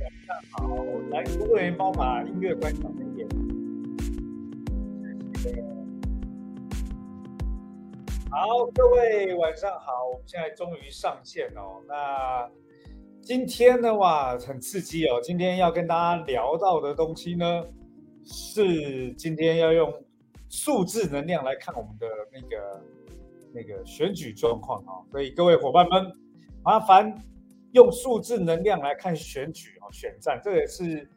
晚上好，来工作人员帮我把音乐关小一点。好，各位晚上好，我们现在终于上线哦。那今天的话，很刺激哦。今天要跟大家聊到的东西呢，是今天要用数字能量来看我们的那个那个选举状况啊。所以各位伙伴们，麻烦。用数字能量来看选举，选战，这也是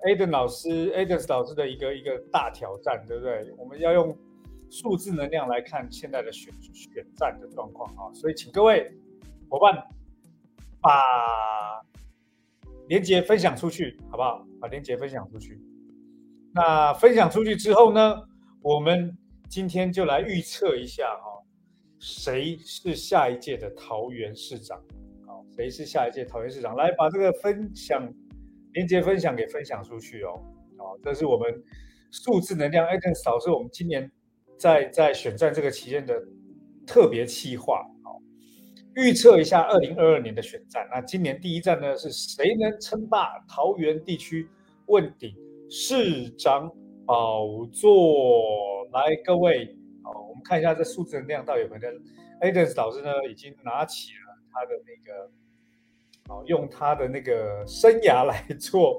Aden 老师 Aden 老师的一个一个大挑战，对不对？我们要用数字能量来看现在的选选战的状况啊，所以请各位伙伴把连接分享出去，好不好？把连接分享出去。那分享出去之后呢，我们今天就来预测一下哈，谁是下一届的桃园市长？好谁是下一届桃园市长？来把这个分享连接分享给分享出去哦。哦，这是我们数字能量 a t e n 导师我们今年在在选战这个期间的特别企划。哦，预测一下二零二二年的选战。那今年第一站呢，是谁能称霸桃园地区问鼎市长宝座？来，各位，哦，我们看一下这数字能量到底有没有 a t e n 导师呢，已经拿起了他的那个。好，用他的那个生涯来做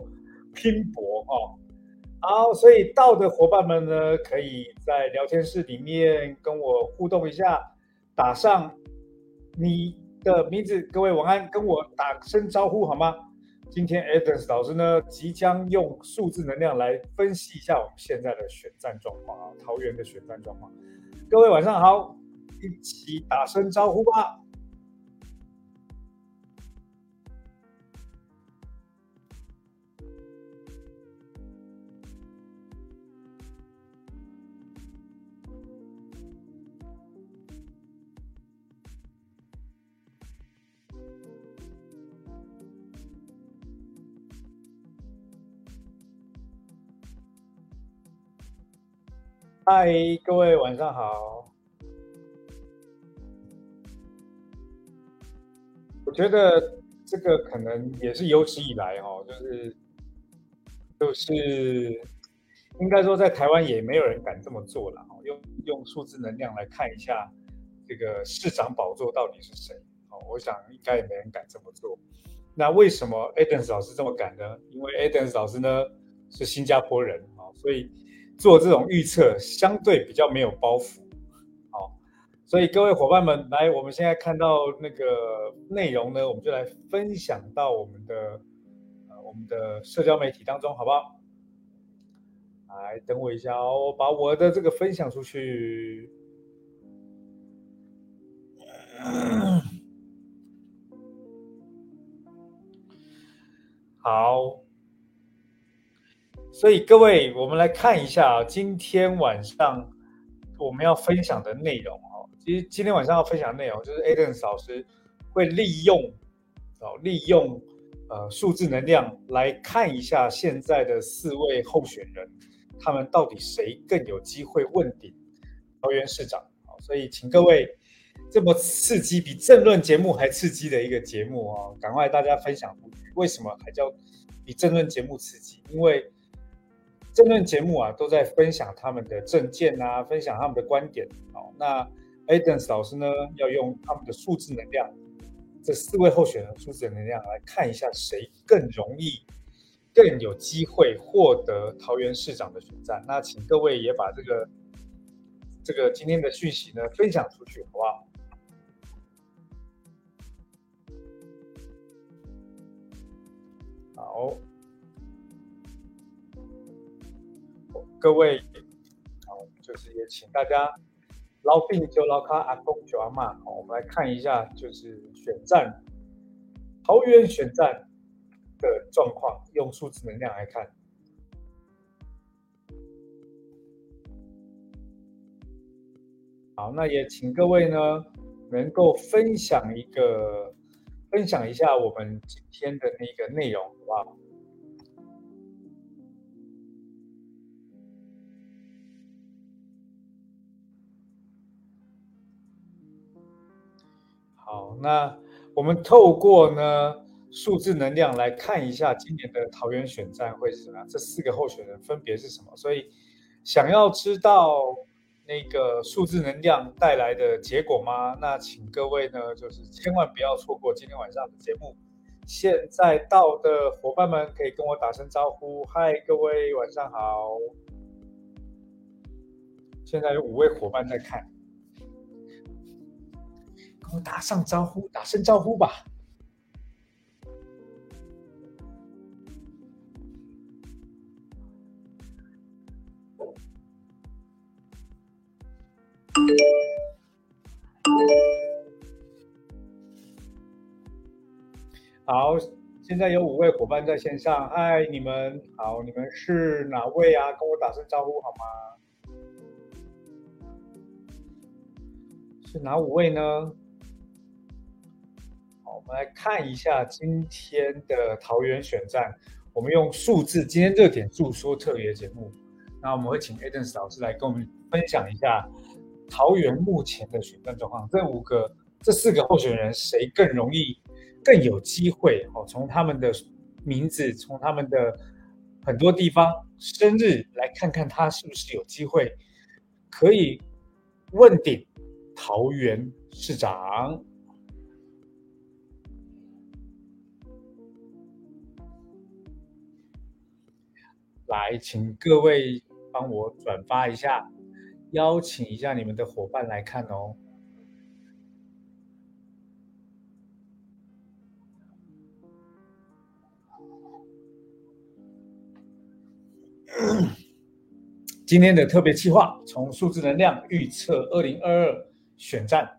拼搏哦。好，所以到的伙伴们呢，可以在聊天室里面跟我互动一下，打上你的名字。各位晚安，跟我打声招呼好吗？今天 Adams 老师呢，即将用数字能量来分析一下我们现在的选战状况啊，桃园的选战状况。各位晚上好，一起打声招呼吧。嗨，各位晚上好。我觉得这个可能也是有史以来哦，就是就是应该说在台湾也没有人敢这么做了哦，用用数字能量来看一下这个市长宝座到底是谁哦，我想应该也没人敢这么做。那为什么 Adams 老师这么敢呢？因为 Adams 老师呢是新加坡人啊，所以。做这种预测相对比较没有包袱，好，所以各位伙伴们来，我们现在看到那个内容呢，我们就来分享到我们的呃我们的社交媒体当中，好不好？来，等我一下哦，我把我的这个分享出去。好。所以各位，我们来看一下啊，今天晚上我们要分享的内容哦。其实今天晚上要分享的内容就是 Aden 老师会利用哦，利用呃数字能量来看一下现在的四位候选人，他们到底谁更有机会问鼎桃园市长？好，所以请各位这么刺激，比政论节目还刺激的一个节目啊，赶快大家分享出去。为什么还叫比政论节目刺激？因为这论节目啊，都在分享他们的政见啊，分享他们的观点。好，那 Adams 老师呢，要用他们的数字能量，这四位候选人数字能量来看一下谁更容易、更有机会获得桃园市长的选战。那请各位也把这个这个今天的讯息呢分享出去，好不好？好。各位，好，就是也请大家捞病就捞卡阿公就阿妈，好，我们来看一下，就是选战桃园选战的状况，用数字能量来看。好，那也请各位呢，能够分享一个，分享一下我们今天的那个内容，好不好？那我们透过呢数字能量来看一下今年的桃园选战会是什么样，这四个候选人分别是什么？所以想要知道那个数字能量带来的结果吗？那请各位呢，就是千万不要错过今天晚上的节目。现在到的伙伴们可以跟我打声招呼，嗨，各位晚上好。现在有五位伙伴在看，跟我打上招呼，打声招呼吧。好，现在有五位伙伴在线上，嗨，你们好，你们是哪位啊？跟我打声招呼好吗？是哪五位呢？好，我们来看一下今天的桃园选战，我们用数字，今天热点注说特别节目，那我们会请 Adams 老师来跟我们分享一下。桃园目前的选战状况，这五个、这四个候选人谁更容易、更有机会？哦，从他们的名字、从他们的很多地方生日来看看，他是不是有机会可以问鼎桃园市长？来，请各位帮我转发一下。邀请一下你们的伙伴来看哦。今天的特别计划，从数字能量预测二零二二选战。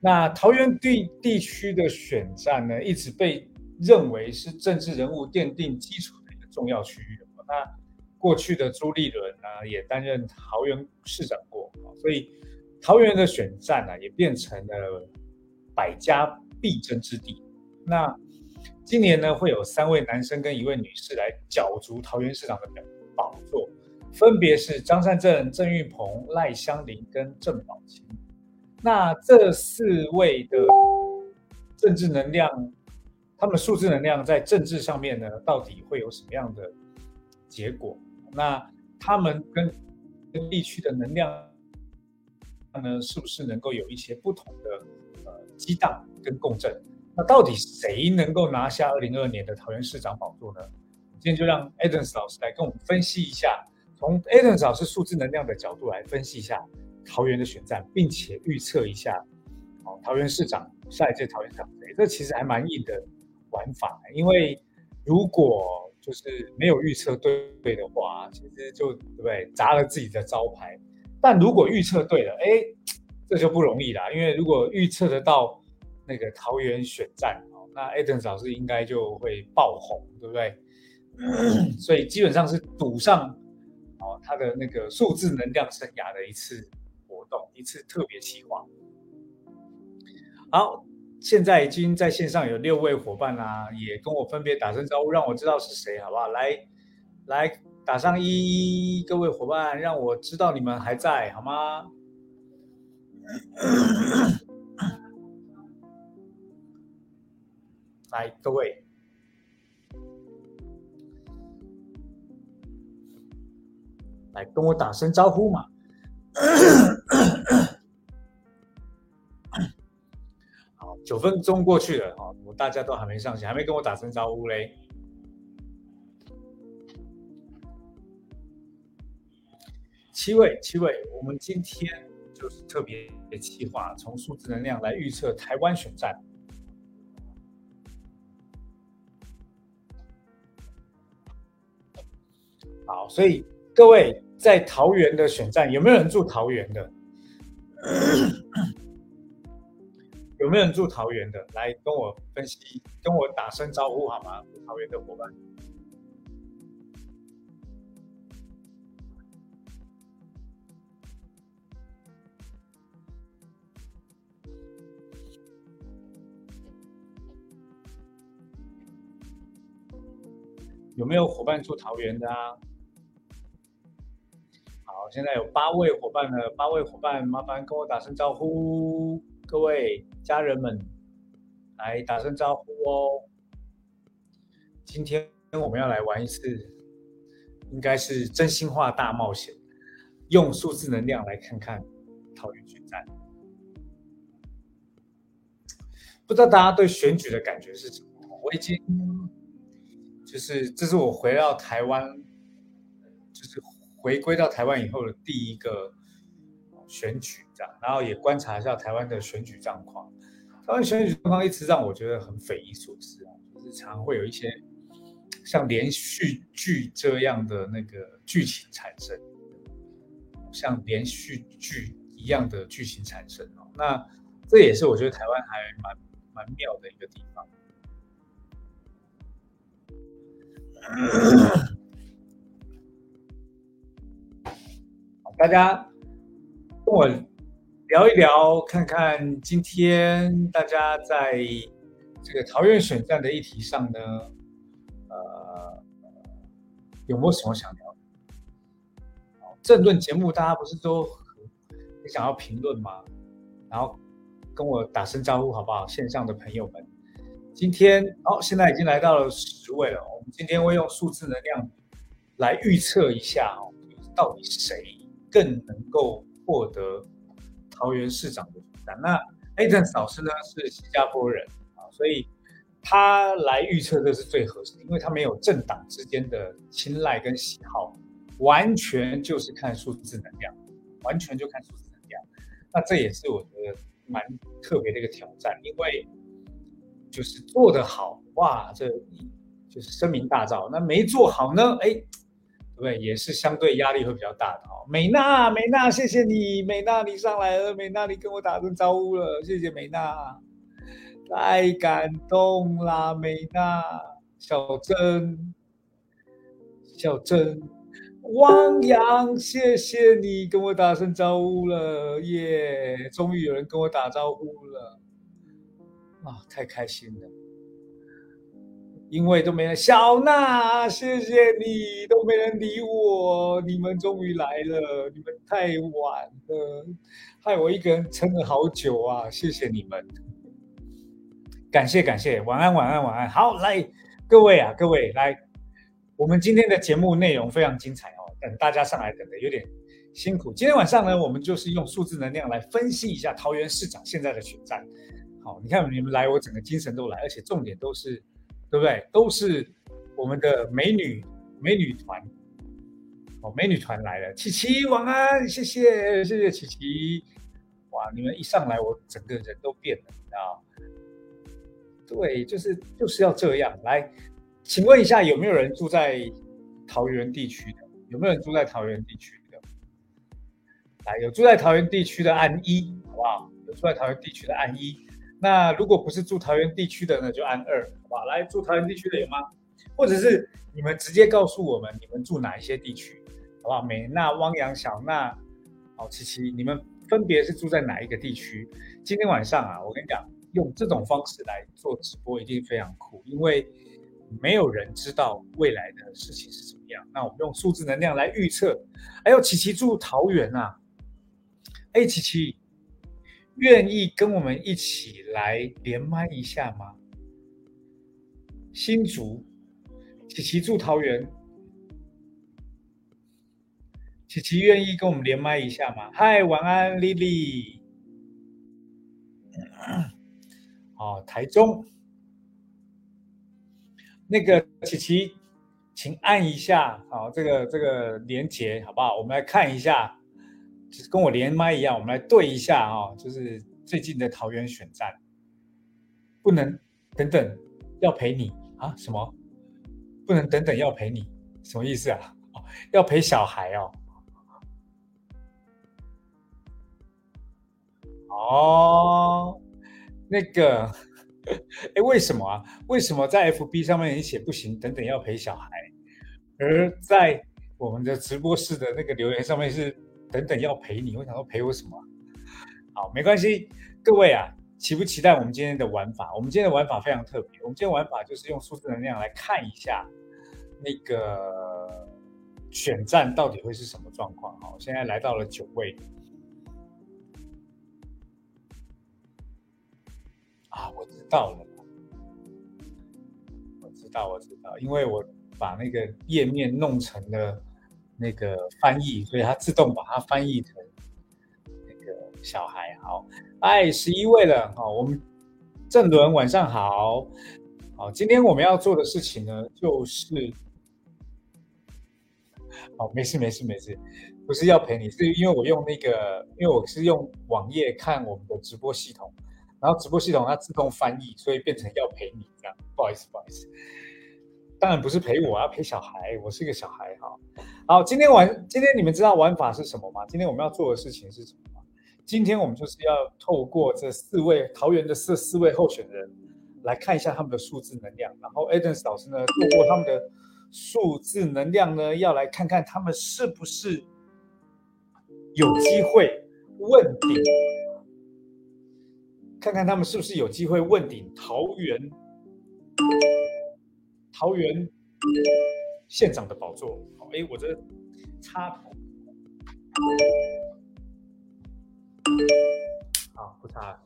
那桃园地地区的选战呢，一直被认为是政治人物奠定基础的一个重要区域。那过去的朱立伦呢，也担任桃园市长过，所以桃园的选战呢，也变成了百家必争之地。那今年呢，会有三位男生跟一位女士来角逐桃园市长的宝座，分别是张善政、郑玉鹏、赖香林跟郑宝清。那这四位的政治能量，他们的数字能量在政治上面呢，到底会有什么样的结果？那他们跟地区的能量呢，是不是能够有一些不同的呃激荡跟共振？那到底谁能够拿下二零二二年的桃园市长宝座呢？今天就让 Adams 老师来跟我们分析一下，从 Adams 老师数字能量的角度来分析一下桃园的选战，并且预测一下哦桃园市长下一届桃园长谁？这其实还蛮硬的玩法，因为如果就是没有预测对对的话，其实就对不对砸了自己的招牌。但如果预测对了，哎，这就不容易啦。因为如果预测得到那个桃园选战，那艾登老师应该就会爆红，对不对？所以基本上是赌上哦他的那个数字能量生涯的一次活动，一次特别企划。好。现在已经在线上有六位伙伴啦，也跟我分别打声招呼，让我知道是谁，好不好？来，来打上一，各位伙伴，让我知道你们还在，好吗？来，各位，来跟我打声招呼嘛。九分钟过去了，哈，我大家都还没上线，还没跟我打声招呼嘞。七位，七位，我们今天就是特别计划，从数字能量来预测台湾选战。好，所以各位在桃园的选战，有没有人住桃园的？有没有人住桃园的？来跟我分析，跟我打声招呼好吗？桃园的伙伴，有没有伙伴住桃园的啊？好，现在有八位伙伴了，八位伙伴，麻烦跟我打声招呼。各位家人们，来打声招呼哦！今天我们要来玩一次，应该是真心话大冒险，用数字能量来看看桃园选战。不知道大家对选举的感觉是什么？我已经就是这是我回到台湾，就是回归到台湾以后的第一个选举，这样，然后也观察一下台湾的选举状况。台湾选举状况一直让我觉得很匪夷所思啊，就是常会有一些。像连续剧这样的那个剧情产生，像连续剧一样的剧情产生哦，那这也是我觉得台湾还蛮蛮妙的一个地方。大家跟我聊一聊，看看今天大家在这个桃园选战的议题上呢？呃有没有什么想聊？政论节目大家不是都很想要评论吗？然后跟我打声招呼好不好？线上的朋友们，今天哦，现在已经来到了十位了。我们今天会用数字能量来预测一下哦，到底谁更能够获得桃园市长的选战？那 a d e n 老师呢是新加坡人啊，所以。他来预测这是最合适，因为他没有政党之间的青睐跟喜好，完全就是看数字能量，完全就看数字能量。那这也是我觉得蛮特别的一个挑战，因为就是做得好，哇，这就是声名大噪；那没做好呢，哎，对对？也是相对压力会比较大的哦。美娜，美娜，谢谢你，美娜你上来了，美娜你跟我打声招呼了，谢谢美娜。太感动啦，美娜、小珍、小珍、汪洋，谢谢你跟我打声招呼了耶！终于有人跟我打招呼了，啊，太开心了！因为都没人，小娜，谢谢你，都没人理我，你们终于来了，你们太晚了，害我一个人撑了好久啊！谢谢你们。感谢感谢，晚安晚安晚安。好，来各位啊，各位来，我们今天的节目内容非常精彩哦。等大家上来等的有点辛苦。今天晚上呢，我们就是用数字能量来分析一下桃园市长现在的选战。好，你看你们来，我整个精神都来，而且重点都是，对不对？都是我们的美女美女团。哦，美女团来了，琪琪晚安，谢谢谢谢琪琪。哇，你们一上来，我整个人都变了，你知道。对，就是就是要这样来。请问一下，有没有人住在桃园地区的？有没有人住在桃园地区的？来，有住在桃园地区的按一，好不好？有住在桃园地区的按一。那如果不是住桃园地区的呢，就按二，好不好？来，住桃园地区的有吗？或者是你们直接告诉我们，你们住哪一些地区，好不好？美娜、汪洋、小娜、好七七，你们分别是住在哪一个地区？今天晚上啊，我跟你讲。用这种方式来做直播一定非常酷，因为没有人知道未来的事情是怎么样。那我们用数字能量来预测。哎呦，琪琪住桃园啊！哎，琪琪，愿意跟我们一起来连麦一下吗？新竹，琪琪住桃园，琪琪愿意跟我们连麦一下吗？嗨，晚安，丽丽。哦，台中那个琪琪，请按一下，好，这个这个连接好不好？我们来看一下，就是跟我连麦一样，我们来对一下啊，就是最近的桃园选战，不能等等要陪你啊？什么？不能等等要陪你？什么意思啊？要陪小孩哦？哦。那个，哎，为什么啊？为什么在 FB 上面你写不行？等等要陪小孩，而在我们的直播室的那个留言上面是等等要陪你。我想说陪我什么？好，没关系，各位啊，期不期待我们今天的玩法？我们今天的玩法非常特别，我们今天玩法就是用数字能量来看一下那个选战到底会是什么状况。好，现在来到了九位。啊，我知道了，我知道，我知道，因为我把那个页面弄成了那个翻译，所以它自动把它翻译成那个小孩。好，哎，十一位了，好，我们郑伦晚上好，好，今天我们要做的事情呢，就是，好，没事没事没事，不是要陪你，是因为我用那个，因为我是用网页看我们的直播系统。然后直播系统它自动翻译，所以变成要陪你这样。不好意思，不好意思。当然不是陪我，要陪小孩。我是一个小孩哈。好，今天玩，今天你们知道玩法是什么吗？今天我们要做的事情是什么吗？今天我们就是要透过这四位桃园的这四位候选人来看一下他们的数字能量。然后 Adams 老师呢，透过他们的数字能量呢，要来看看他们是不是有机会问鼎。看看他们是不是有机会问鼎桃园桃园县长的宝座？哎，我这插头，好不插。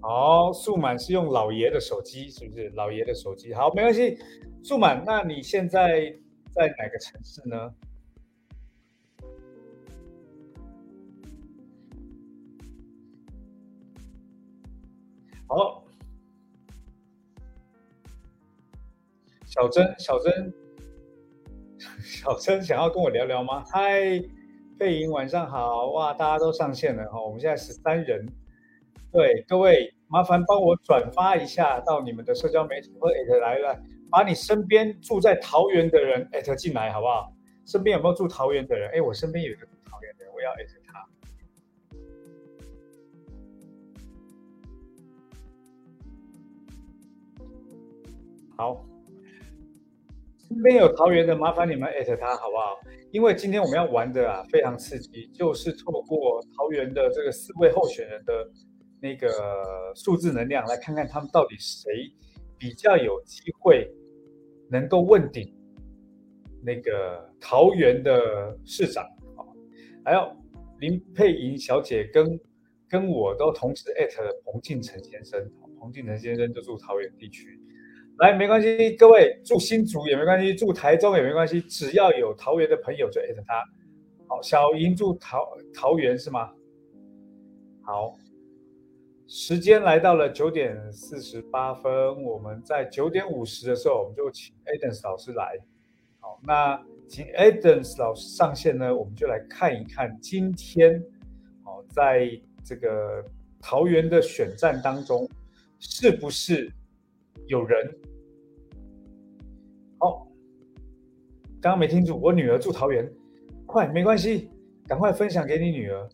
好，素满是用老爷的手机，是不是老爷的手机？好，没关系。素满，那你现在在哪个城市呢？好，小珍，小珍，小珍想要跟我聊聊吗？嗨，佩莹，晚上好！哇，大家都上线了哈，我们现在十三人。对，各位麻烦帮我转发一下到你们的社交媒体或艾特来了，把你身边住在桃园的人艾特进来，好不好？身边有没有住桃园的人？哎，我身边有一个住桃园的人，我要艾特好，身边有桃园的，麻烦你们艾特他好不好？因为今天我们要玩的啊，非常刺激，就是透过桃园的这个四位候选人的那个数字能量，来看看他们到底谁比较有机会能够问鼎那个桃园的市长啊。还有林佩莹小姐跟跟我都同时艾特了彭敬成先生，彭敬成先生就住桃园地区。来，没关系，各位住新竹也没关系，住台中也没关系，只要有桃园的朋友就艾特他。好，小英住桃桃园是吗？好，时间来到了九点四十八分，我们在九点五十的时候，我们就请 Adams 老师来。好，那请 Adams 老师上线呢，我们就来看一看今天，好，在这个桃园的选战当中，是不是有人？刚刚没听住，我女儿住桃园，快没关系，赶快分享给你女儿，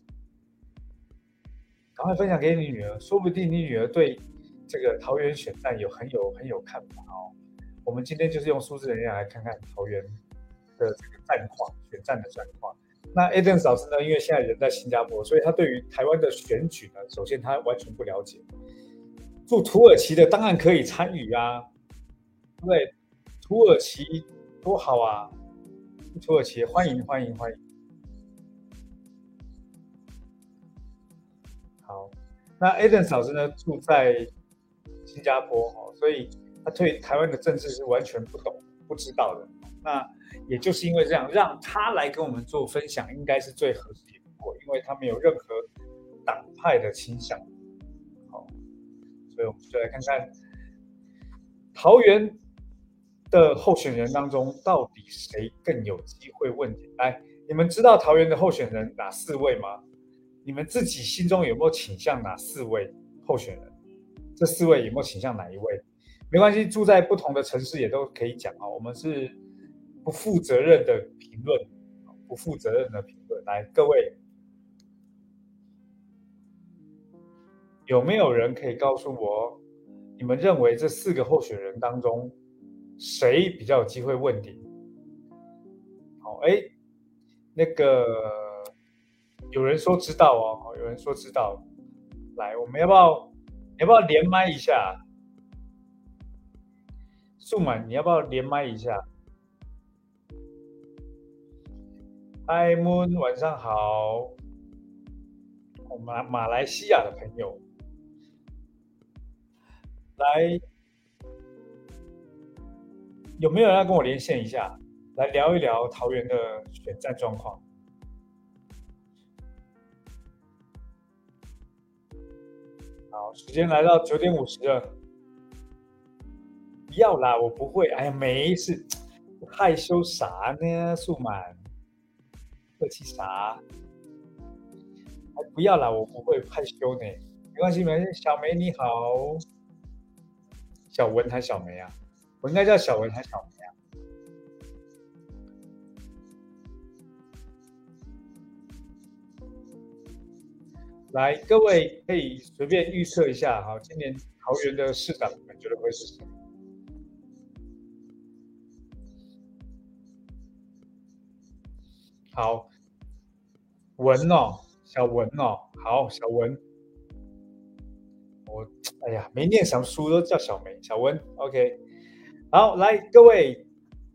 赶快分享给你女儿，说不定你女儿对这个桃园选战有很有很有看法哦。我们今天就是用数字能量来看看桃园的这个战况，选战的战况。那 Adams 老师呢，因为现在人在新加坡，所以他对于台湾的选举呢，首先他完全不了解。住土耳其的当然可以参与啊，对。土耳其多好啊！土耳其欢迎欢迎欢迎。好，那 Aden 老师呢住在新加坡哦，所以他对台湾的政治是完全不懂、不知道的。那也就是因为这样，让他来跟我们做分享，应该是最合适不过，因为他没有任何党派的倾向。好，所以我们就来看看桃园。的候选人当中，到底谁更有机会问鼎？来，你们知道桃园的候选人哪四位吗？你们自己心中有没有倾向哪四位候选人？这四位有没有倾向哪一位？没关系，住在不同的城市也都可以讲啊。我们是不负责任的评论，不负责任的评论。来，各位，有没有人可以告诉我，你们认为这四个候选人当中？谁比较有机会问鼎？好，哎，那个有人说知道哦，有人说知道。来，我们要不要要不要连麦一下？数满，你要不要连麦一下？Hi Moon，晚上好。我们马来西亚的朋友，来，有没有人要跟我连线一下，来聊一聊桃园的选战状况？好，时间来到九点五十了。不要啦，我不会。哎呀，没事，害羞啥呢？素满，客气啥？哎，不要啦，我不会害羞呢。没关系，没关系。小梅你好，小文还是小梅啊？我应该叫小文还是小梅啊？来，各位可以随便预测一下哈，今年桃园的市长，你们觉得会是谁？好，文哦，小文哦，好，小文，我哎呀，没念什么书都叫小梅，小文，OK，好，来各位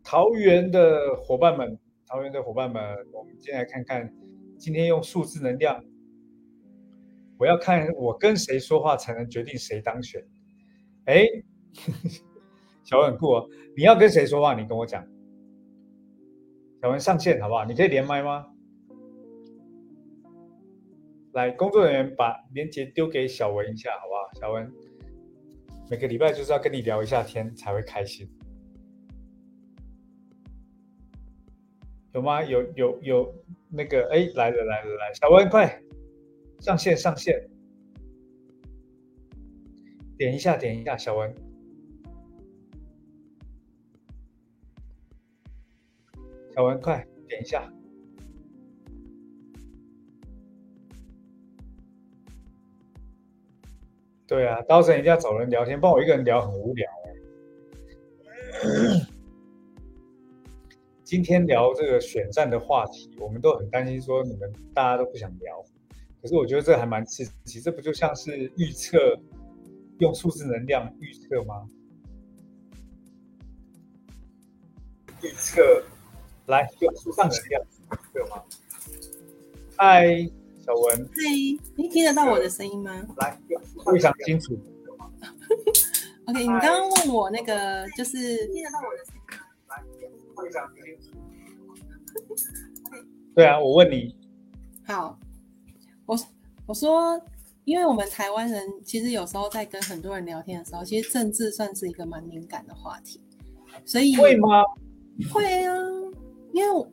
桃园的伙伴们，桃园的伙伴们，我们先来看看今天用数字能量，我要看我跟谁说话才能决定谁当选。哎，小文很酷哦，你要跟谁说话？你跟我讲。小文上线好不好？你可以连麦吗？来，工作人员把连接丢给小文一下，好不好？小文，每个礼拜就是要跟你聊一下天才会开心，有吗？有有有那个哎，来了来了来，小文快上线上线，点一下点一下，小文。小文，快点一下。对啊，刀神一定要找人聊天，不然我一个人聊很无聊哎。今天聊这个选战的话题，我们都很担心说你们大家都不想聊，可是我觉得这还蛮刺激，这不就像是预测用数字能量预测吗？预测。来，用数字能量，有吗？嗨，小文。嗨，你听得到我的声音吗？来，非常清楚。OK，你刚刚问我那个，就是听得到我的声音吗？来，非常清楚。对啊，我问你。好，我我说，因为我们台湾人其实有时候在跟很多人聊天的时候，其实政治算是一个蛮敏感的话题，所以会吗？会啊。因为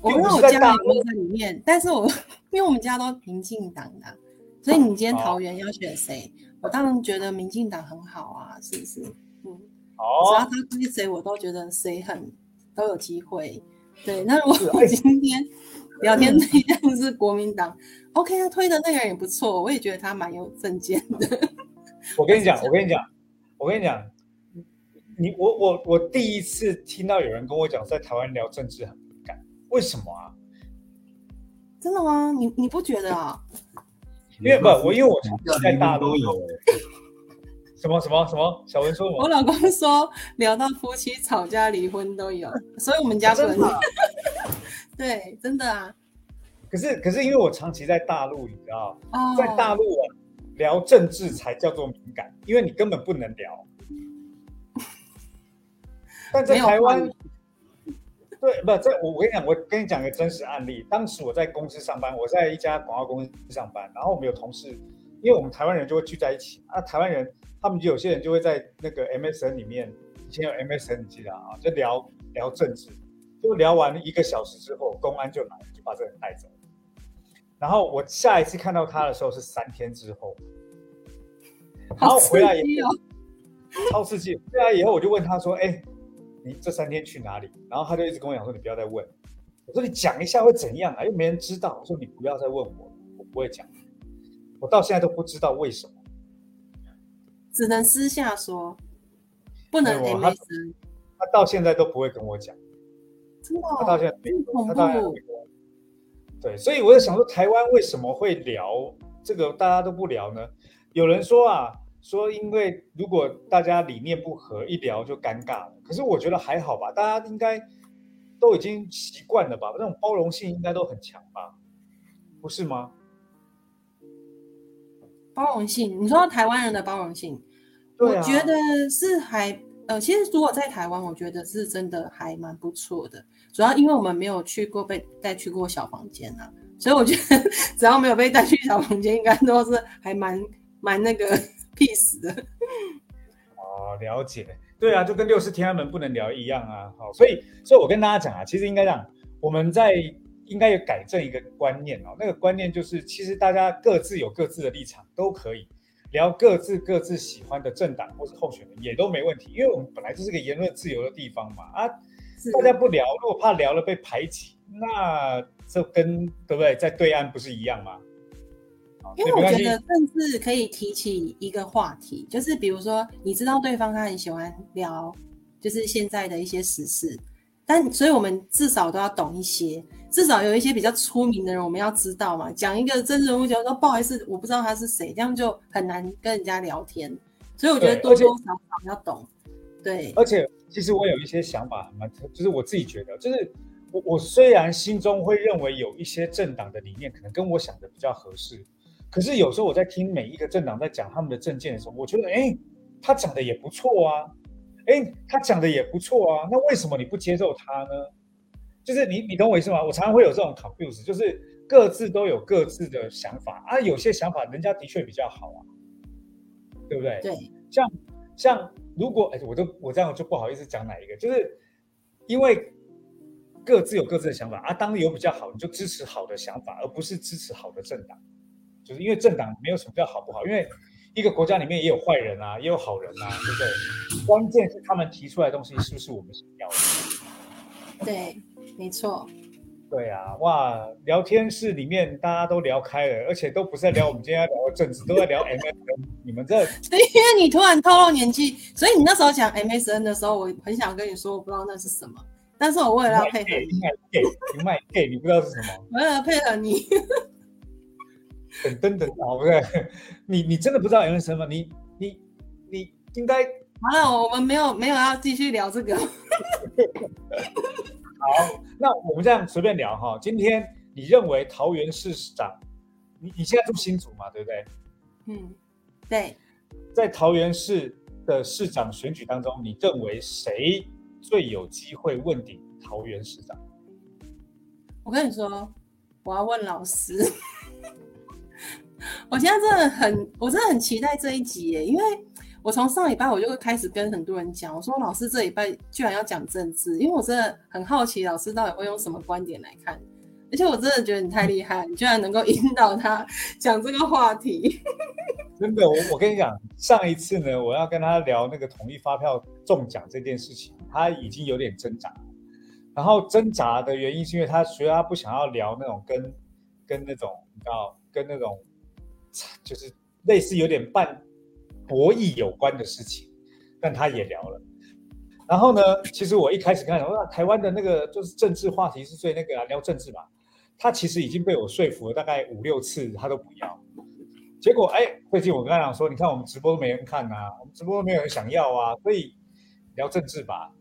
我，我跟我家人都在里面，但是我因为我们家都民进党的，所以你今天桃园要选谁，我当然觉得民进党很好啊，是不是？嗯，只要他推谁，我都觉得谁很都有机会。对，那如果我今天 聊天对象是国民党，OK，他推的那个人也不错，我也觉得他蛮有政见的。我跟你讲，我跟你讲，我跟你讲。你我我我第一次听到有人跟我讲，在台湾聊政治为什么啊？真的吗？你你不觉得啊？因为不，我因为我在大陆有 什么什么什么小文说，我老公说聊到夫妻吵架离婚都有，所以我们家不能。对，真的啊。可是可是因为我长期在大陆，你知道，在大陆啊聊政治才叫做敏感，因为你根本不能聊。但在台湾，对，不这我我跟你讲，我跟你讲一个真实案例。当时我在公司上班，我在一家广告公司上班，然后我们有同事，因为我们台湾人就会聚在一起啊，台湾人他们就有些人就会在那个 MSN 里面，以前有 MSN 你记得啊，就聊聊政治，就聊完一个小时之后，公安就来就把这人带走。然后我下一次看到他的时候是三天之后，然后回来以后超刺激，回来以后我就问他说，哎。你这三天去哪里？然后他就一直跟我讲说：“你不要再问。”我说：“你讲一下会怎样啊？又没人知道。”我说：“你不要再问我，我不会讲。”我到现在都不知道为什么，只能私下说，不能 M S。他到现在都不会跟我讲，真的？他到现在，他到现在对，所以我在想说，台湾为什么会聊这个？大家都不聊呢？有人说啊。说，因为如果大家理念不合，一聊就尴尬了。可是我觉得还好吧，大家应该都已经习惯了吧，那种包容性应该都很强吧，不是吗？包容性，你说台湾人的包容性，我觉得是还呃，其实如果在台湾，我觉得是真的还蛮不错的。主要因为我们没有去过被带去过小房间啊，所以我觉得 只要没有被带去小房间，应该都是还蛮蛮那个 peace 的。哦，了解。对啊，就跟六四天安门不能聊一样啊。好，所以所以我跟大家讲啊，其实应该这样，我们在应该有改正一个观念哦。那个观念就是，其实大家各自有各自的立场，都可以聊各自各自喜欢的政党或是候选人，也都没问题。因为我们本来就是个言论自由的地方嘛。啊，大家不聊，如果怕聊了被排挤，那这跟对不对？在对岸不是一样吗？因为我觉得政治可以提起一个话题，就是比如说，你知道对方他很喜欢聊，就是现在的一些时事，但所以我们至少都要懂一些，至少有一些比较出名的人，我们要知道嘛。讲一个政治人物，就说不好意思，我不知道他是谁，这样就很难跟人家聊天。所以我觉得多多少少要懂。对，而且其实我有一些想法，蛮就是我自己觉得，就是我我虽然心中会认为有一些政党的理念可能跟我想的比较合适。可是有时候我在听每一个政党在讲他们的政见的时候，我觉得，哎，他讲的也不错啊，哎，他讲的也不错啊，那为什么你不接受他呢？就是你，你懂我意思吗？我常常会有这种 confuse，就是各自都有各自的想法啊，有些想法人家的确比较好啊，对不对？对，像像如果哎，我都我这样就不好意思讲哪一个，就是因为各自有各自的想法啊，当有比较好，你就支持好的想法，而不是支持好的政党。就是因为政党没有什么叫好不好，因为一个国家里面也有坏人啊，也有好人啊，对不对？关键是他们提出来的东西是不是我们想要的？对，没错。对啊，哇，聊天室里面大家都聊开了，而且都不是在聊我们今天要聊的政治，都在聊 MSN。你们这，对，因为你突然透露年纪，所以你那时候讲 MSN 的时候，我很想跟你说，我不知道那是什么，但是我为了要配合你卖 gay，你卖 gay，你不知道是什么？为了配合你。等等等，好不对，你你真的不知道 MSN 吗？你你你应该完了，我们没有没有要继续聊这个。好，那我们这样随便聊哈。今天你认为桃园市长，你你现在住新竹嘛，对不对？嗯，对。在桃园市的市长选举当中，你认为谁最有机会问鼎桃园市长？我跟你说，我要问老师。我现在真的很，我真的很期待这一集耶，因为我从上礼拜我就会开始跟很多人讲，我说老师这礼拜居然要讲政治，因为我真的很好奇老师到底会用什么观点来看，而且我真的觉得你太厉害，你居然能够引导他讲这个话题。真的，我我跟你讲，上一次呢，我要跟他聊那个统一发票中奖这件事情，他已经有点挣扎，然后挣扎的原因是因为他觉得他不想要聊那种跟跟那种你知道跟那种。就是类似有点半博弈有关的事情，但他也聊了。然后呢，其实我一开始看，我说台湾的那个就是政治话题是最那个啊，聊政治嘛。他其实已经被我说服了大概五六次，他都不要。结果哎，最近我跟他讲说，你看我们直播都没人看呐，我们直播都没有人想要啊，所以聊政治吧。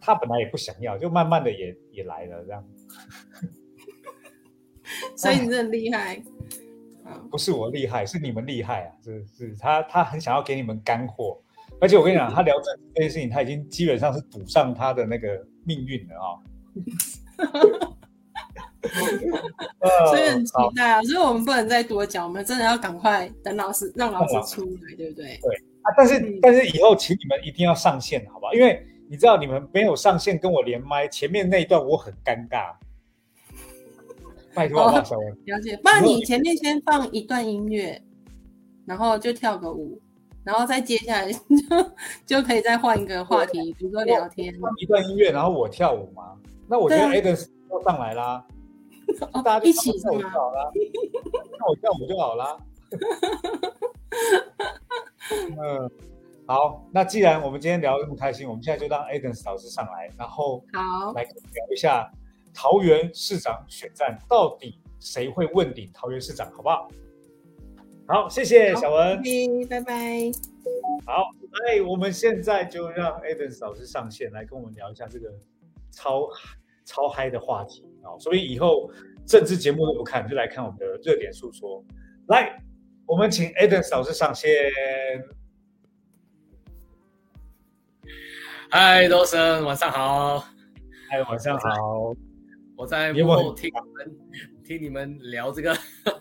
他本来也不想要，就慢慢的也也来了这样。所以你真的厉害。不是我厉害，是你们厉害啊！是是，他他很想要给你们干货，而且我跟你讲，他聊这这件事情，他已经基本上是赌上他的那个命运了啊！所以很期待啊！所以我们不能再多讲，我们真的要赶快等老师让老师出来，对不对？对啊，但是但是以后请你们一定要上线，好不好？因为你知道你们没有上线跟我连麦，前面那一段我很尴尬。拜托，了解。不然你前面先放一段音乐，然后就跳个舞，然后再接下来就 就可以再换一个话题，比如说聊天。放一段音乐，然后我跳舞吗？那我觉得 Eden 要上来啦，大家一起跳舞就好啦，那我跳舞就好啦。嗯，好，那既然我们今天聊得这么开心，我们现在就让 Eden 老师上来，然后好来聊一下。桃园市长选战到底谁会问鼎桃园市长，好不好？好，谢谢小文，拜拜。好，哎，我们现在就让 Eden 老师上线来跟我们聊一下这个超超嗨的话题啊！所以以后政治节目都不看，就来看我们的热点诉说。来，我们请 Eden 老师上线。嗨，罗生，晚上好。嗨，晚上好。我在幕后听你们听你们聊这个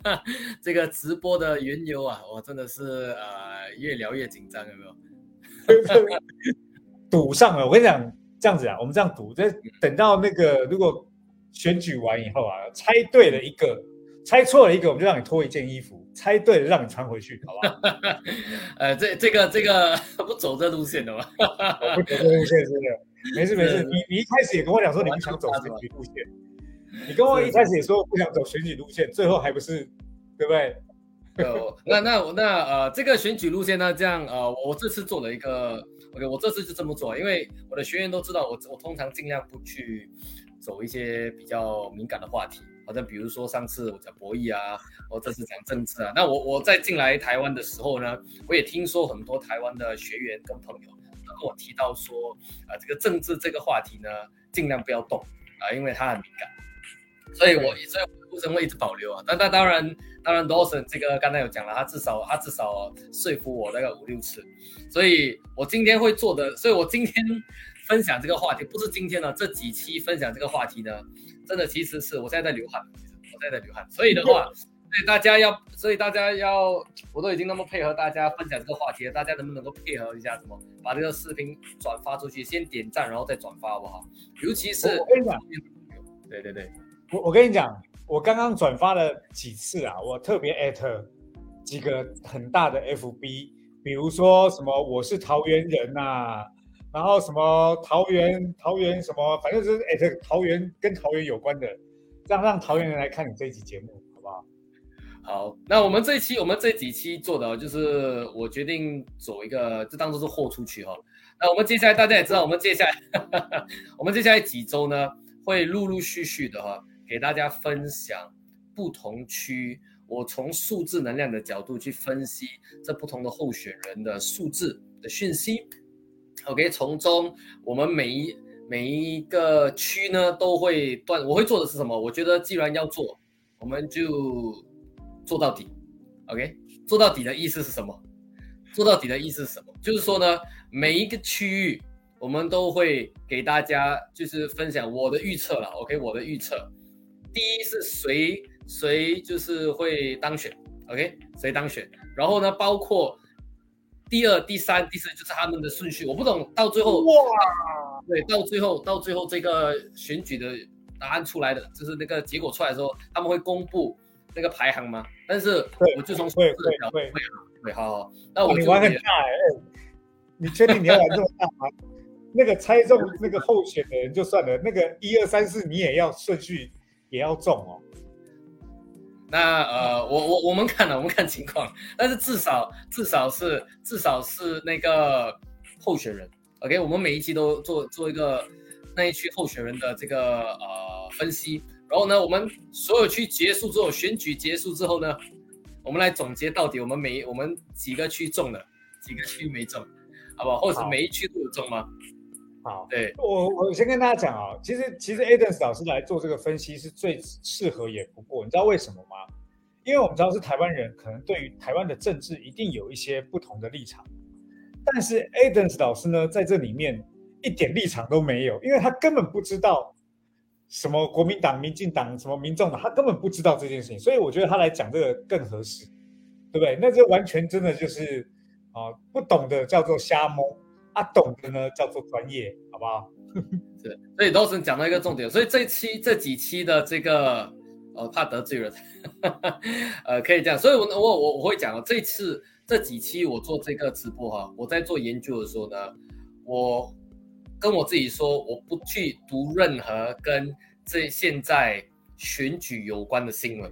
这个直播的缘由啊，我真的是呃越聊越紧张，有没有？赌上了，我跟你讲，这样子啊，我们这样赌，这等到那个如果选举完以后啊，猜对了一个，猜错了一个，我们就让你脱一件衣服。猜对了，让你穿回去，好不好？呃，这这个这个不走这路线的吗？不走这路线，真的没事没事。你你一开始也跟我讲说你不想走选举路线，你跟我一开始也说不想走选举路线，最后还不是对不对？那那那呃，这个选举路线呢，这样呃，我这次做了一个，OK，我这次就这么做，因为我的学员都知道，我我通常尽量不去走一些比较敏感的话题。好像比如说上次我讲博弈啊，我这次讲政治啊，那我我在进来台湾的时候呢，我也听说很多台湾的学员跟朋友跟我提到说，啊，这个政治这个话题呢，尽量不要动啊，因为它很敏感。所以我所以我生会一直保留啊。但但当然当然 Dawson 这个刚才有讲了，他至少他至少说服我那个五六次，所以我今天会做的，所以我今天分享这个话题，不是今天呢这几期分享这个话题呢。真的其实是我现在在流汗，我现在在流汗，所以的话，所以大家要，所以大家要，我都已经那么配合大家分享这个话题了，大家能不能够配合一下，怎么把这个视频转发出去？先点赞，然后再转发，好不好？尤其是对对对，我我跟你讲，我刚刚转发了几次啊，我特别艾特几个很大的 FB，比如说什么我是桃园人呐。然后什么桃园桃园什么，反正就是艾特桃园跟桃园有关的，这样让桃园人来看你这一期节目，好不好？好，那我们这一期我们这几期做的就是我决定走一个，就当做是豁出去哈。那我们接下来大家也知道，我们接下来 我们接下来几周呢，会陆陆续续的哈，给大家分享不同区，我从数字能量的角度去分析这不同的候选人的数字的讯息。OK，从中我们每一每一个区呢都会断，我会做的是什么？我觉得既然要做，我们就做到底。OK，做到底的意思是什么？做到底的意思是什么？就是说呢，每一个区域我们都会给大家就是分享我的预测了。OK，我的预测，第一是谁谁就是会当选。OK，谁当选？然后呢，包括。第二、第三、第四就是他们的顺序，我不懂到最后哇，对，到最后到最后这个选举的答案出来的，就是那个结果出来的时候，他们会公布那个排行吗？但是我就从会会会会好，那我你玩很大哎，你确定你要玩这么大吗？那个猜中那个候选的人就算了，那个一二三四你也要顺序也要中哦。那呃，我我我们看了，我们看情况，但是至少至少是至少是那个候选人，OK，我们每一期都做做一个那一区候选人的这个呃分析，然后呢，我们所有区结束之后，选举结束之后呢，我们来总结到底我们每我们几个区中了，几个区没中，好不好？或者每一区都有中吗？好，对我我先跟大家讲啊，其实其实 Adams 老师来做这个分析是最适合也不过，你知道为什么吗？因为我们知道是台湾人，可能对于台湾的政治一定有一些不同的立场，但是 Adams 老师呢，在这里面一点立场都没有，因为他根本不知道什么国民党、民进党、什么民众党，他根本不知道这件事情，所以我觉得他来讲这个更合适，对不对？那这完全真的就是啊，不懂的叫做瞎蒙。他懂的呢，叫做专业，好不好？对，所以都是讲到一个重点。所以这期这几期的这个，呃，怕得罪人，呃，可以这样。所以，我我我我会讲哦，这次这几期我做这个直播哈，我在做研究的时候呢，我跟我自己说，我不去读任何跟这现在选举有关的新闻，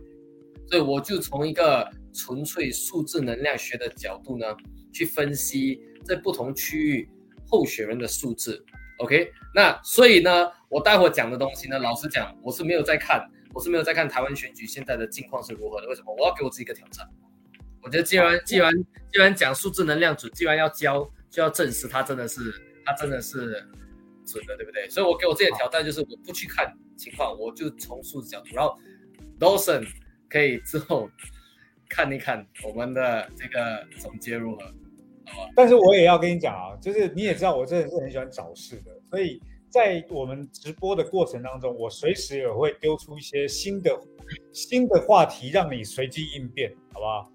所以我就从一个纯粹数字能量学的角度呢，去分析在不同区域。候选人的数字，OK，那所以呢，我待会讲的东西呢，老实讲，我是没有在看，我是没有在看台湾选举现在的境况是如何的。为什么？我要给我自己一个挑战。我觉得既然既然既然讲数字能量准，既然要教，就要证实它真的是它真的是准的，对不对？所以我给我自己的挑战就是，我不去看情况，我就从数字角度，然后 Dawson 可以之后看一看我们的这个总结如何。但是我也要跟你讲啊，就是你也知道我真的是很喜欢找事的，所以在我们直播的过程当中，我随时也会丢出一些新的新的话题，让你随机应变，好不好？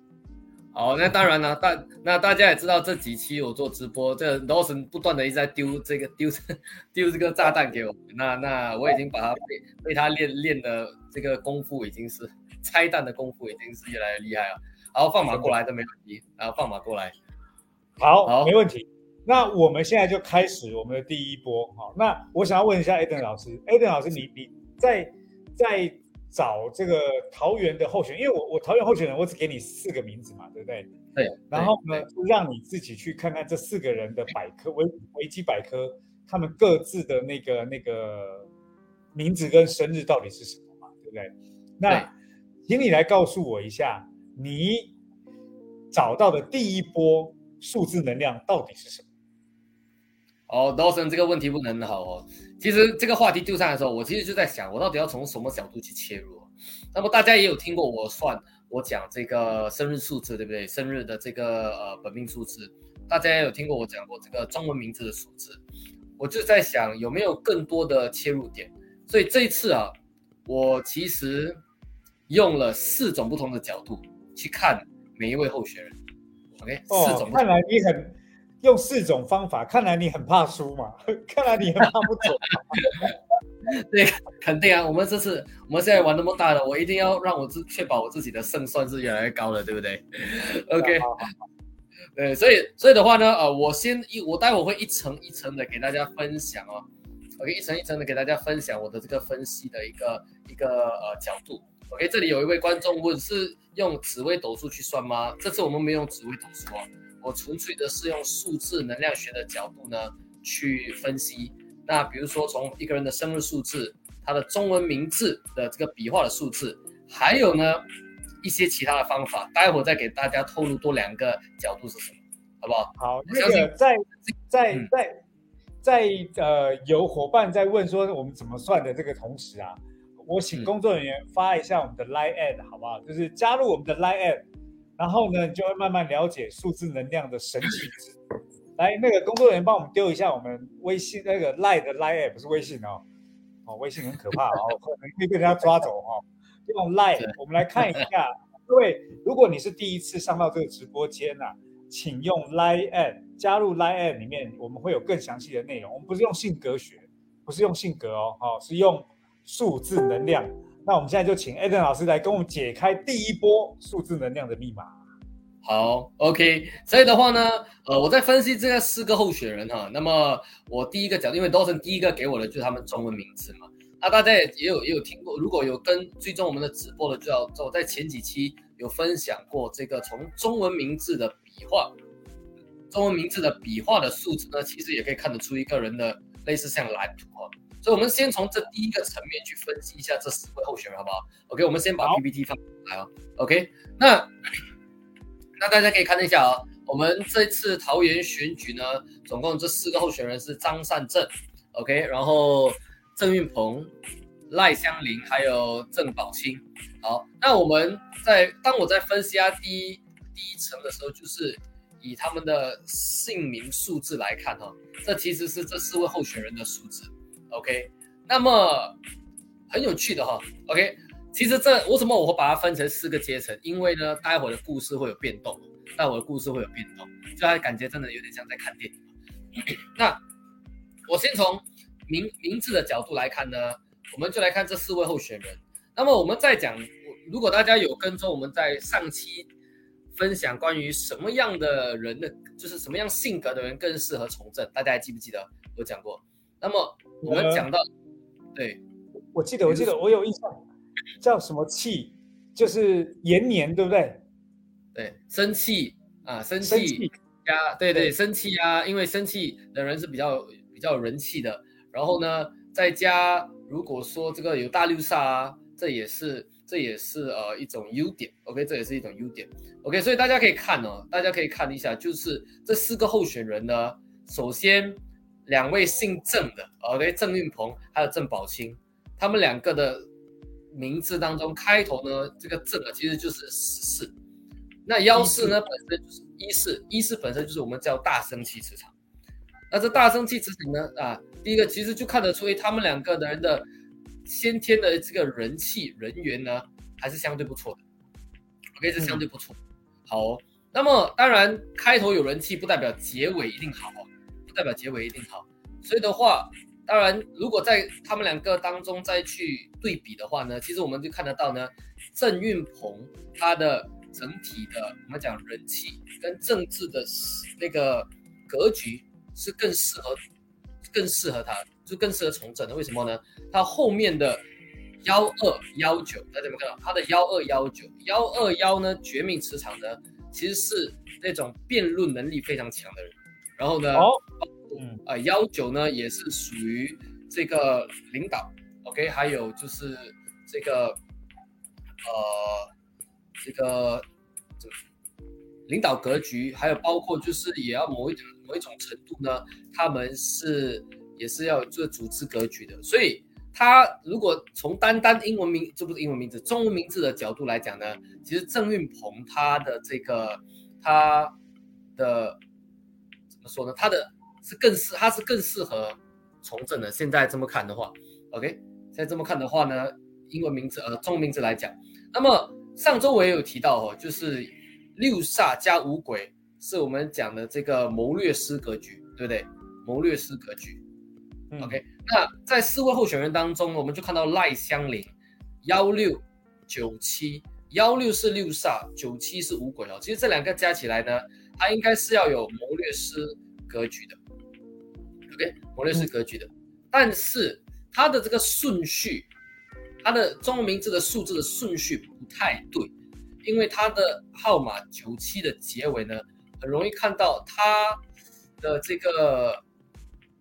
好，那当然了，大那大家也知道这几期我做直播，这 Lawson 不断的一直在丢这个丢 丢这个炸弹给我，那那我已经把他被被他练练的这个功夫已经是 拆弹的功夫已经是越来越厉害了。好，放马过来都没问题，然后放马过来，好，没问题。那我们现在就开始我们的第一波，哈，那我想要问一下 Eden 老师，Eden 老师，你你在在。找这个桃园的候选人，因为我我桃园候选人，我只给你四个名字嘛，对不对？对。然后呢，让你自己去看看这四个人的百科维维基百科，他们各自的那个那个名字跟生日到底是什么嘛，对不对？那，请你来告诉我一下，你找到的第一波数字能量到底是什么？哦，Dawson 这个问题问的很好哦。其实这个话题丢上来的时候，我其实就在想，我到底要从什么角度去切入？那么大家也有听过我算，我讲这个生日数字，对不对？生日的这个呃本命数字，大家也有听过我讲过这个中文名字的数字。我就在想有没有更多的切入点。所以这一次啊，我其实用了四种不同的角度去看每一位候选人。OK，四种。看来你很。用四种方法，看来你很怕输嘛？看来你很怕不走。对，肯定啊！我们这次我们现在玩那么大了，我一定要让我自确保我自己的胜算是越来越高的，对不对？OK。对，所以所以的话呢，呃，我先一我待会会一层一层的给大家分享哦。OK，一层一层的给大家分享我的这个分析的一个一个呃角度。OK，这里有一位观众问是用紫微斗数去算吗？这次我们没用紫微斗数哦。我纯粹的是用数字能量学的角度呢去分析。那比如说从一个人的生日数字，他的中文名字的这个笔画的数字，还有呢一些其他的方法，待会儿再给大家透露多两个角度是什么，好不好？好，那个在在在在呃有伙伴在问说我们怎么算的这个同时啊，我请工作人员发一下我们的 line ad 好不好？就是加入我们的 line ad。然后呢，就会慢慢了解数字能量的神奇值。来，那个工作人员帮我们丢一下我们微信那个 Line 的 Line App，不是微信哦。哦，微信很可怕 哦，可能会被人家抓走哈。用 Line，我们来看一下。各位，如果你是第一次上到这个直播间呐，请用 Line App 加入 Line App 里面，我们会有更详细的内容。我们不是用性格学，不是用性格哦，哦，是用数字能量。那我们现在就请 Eden 老师来跟我们解开第一波数字能量的密码。好，OK。所以的话呢，呃，我在分析这四个候选人哈。那么我第一个讲，因为 Dawson 第一个给我的就是他们中文名字嘛。那大家也也有也有听过，如果有跟追踪我们的直播的，就要我在前几期有分享过这个从中文名字的笔画，中文名字的笔画的数字呢，其实也可以看得出一个人的类似像蓝图哈。所以，我们先从这第一个层面去分析一下这四位候选人，好不好？OK，我们先把 PPT 放出来啊。OK，那那大家可以看一下啊，我们这次桃园选举呢，总共这四个候选人是张善政，OK，然后郑运鹏、赖香林还有郑宝清。好，那我们在当我在分析啊第一第一层的时候，就是以他们的姓名数字来看哈，这其实是这四位候选人的数字。OK，那么很有趣的哈。OK，其实这为什么我会把它分成四个阶层？因为呢，待会的故事会有变动，待会的故事会有变动，就还感觉真的有点像在看电影。那我先从名名字的角度来看呢，我们就来看这四位候选人。那么我们再讲，如果大家有跟踪我们在上期分享关于什么样的人的，就是什么样性格的人更适合从政，大家还记不记得我讲过？那么我们讲到，对，我记得，我记得，我有印象，叫什么气，就是延年，对不对？对，生气啊，生气呀，对对，生气啊，因为生气的人是比较比较有人气的。然后呢，再加如果说这个有大六煞啊，这也是这也是呃一种优点。OK，这也是一种优点。OK，所以大家可以看哦，大家可以看一下，就是这四个候选人呢，首先。两位姓郑的，OK，郑运鹏还有郑宝清，他们两个的名字当中开头呢，这个郑啊，其实就是十四。那幺四呢，本身就是一四，一四本身就是我们叫大生气磁场。那这大生气磁场呢，啊，第一个其实就看得出，他们两个的人的先天的这个人气人缘呢，还是相对不错的。OK，是相对不错。好，那么当然开头有人气，不代表结尾一定好，代表结尾一定好。所以的话，当然如果在他们两个当中再去对比的话呢，其实我们就看得到呢，郑运鹏他的。整体的我们讲人气跟政治的那个格局是更适合，更适合他，就更适合从政的。为什么呢？他后面的幺二幺九，大家有没有看到？他的幺二幺九幺二幺呢？绝命磁场呢？其实是那种辩论能力非常强的人。然后呢，嗯啊幺九呢也是属于这个领导，OK，还有就是这个呃。这个这领导格局，还有包括就是也要某一某一种程度呢，他们是也是要做组织格局的。所以，他如果从单单英文名，这不是英文名字，中文名字的角度来讲呢，其实郑运鹏他的这个他的说呢？他的是更适，他是更适合从政的。现在这么看的话，OK，现在这么看的话呢，英文名字呃，中文名字来讲，那么。上周我也有提到哦，就是六煞加五鬼是我们讲的这个谋略师格局，对不对？谋略师格局。OK，那在四位候选人当中，我们就看到赖香林幺六九七幺六是六煞，九七是五鬼哦。其实这两个加起来呢，他应该是要有谋略师格局的。OK，谋略师格局的，但是他的这个顺序。他的中文名字的数字的顺序不太对，因为他的号码九七的结尾呢，很容易看到他的这个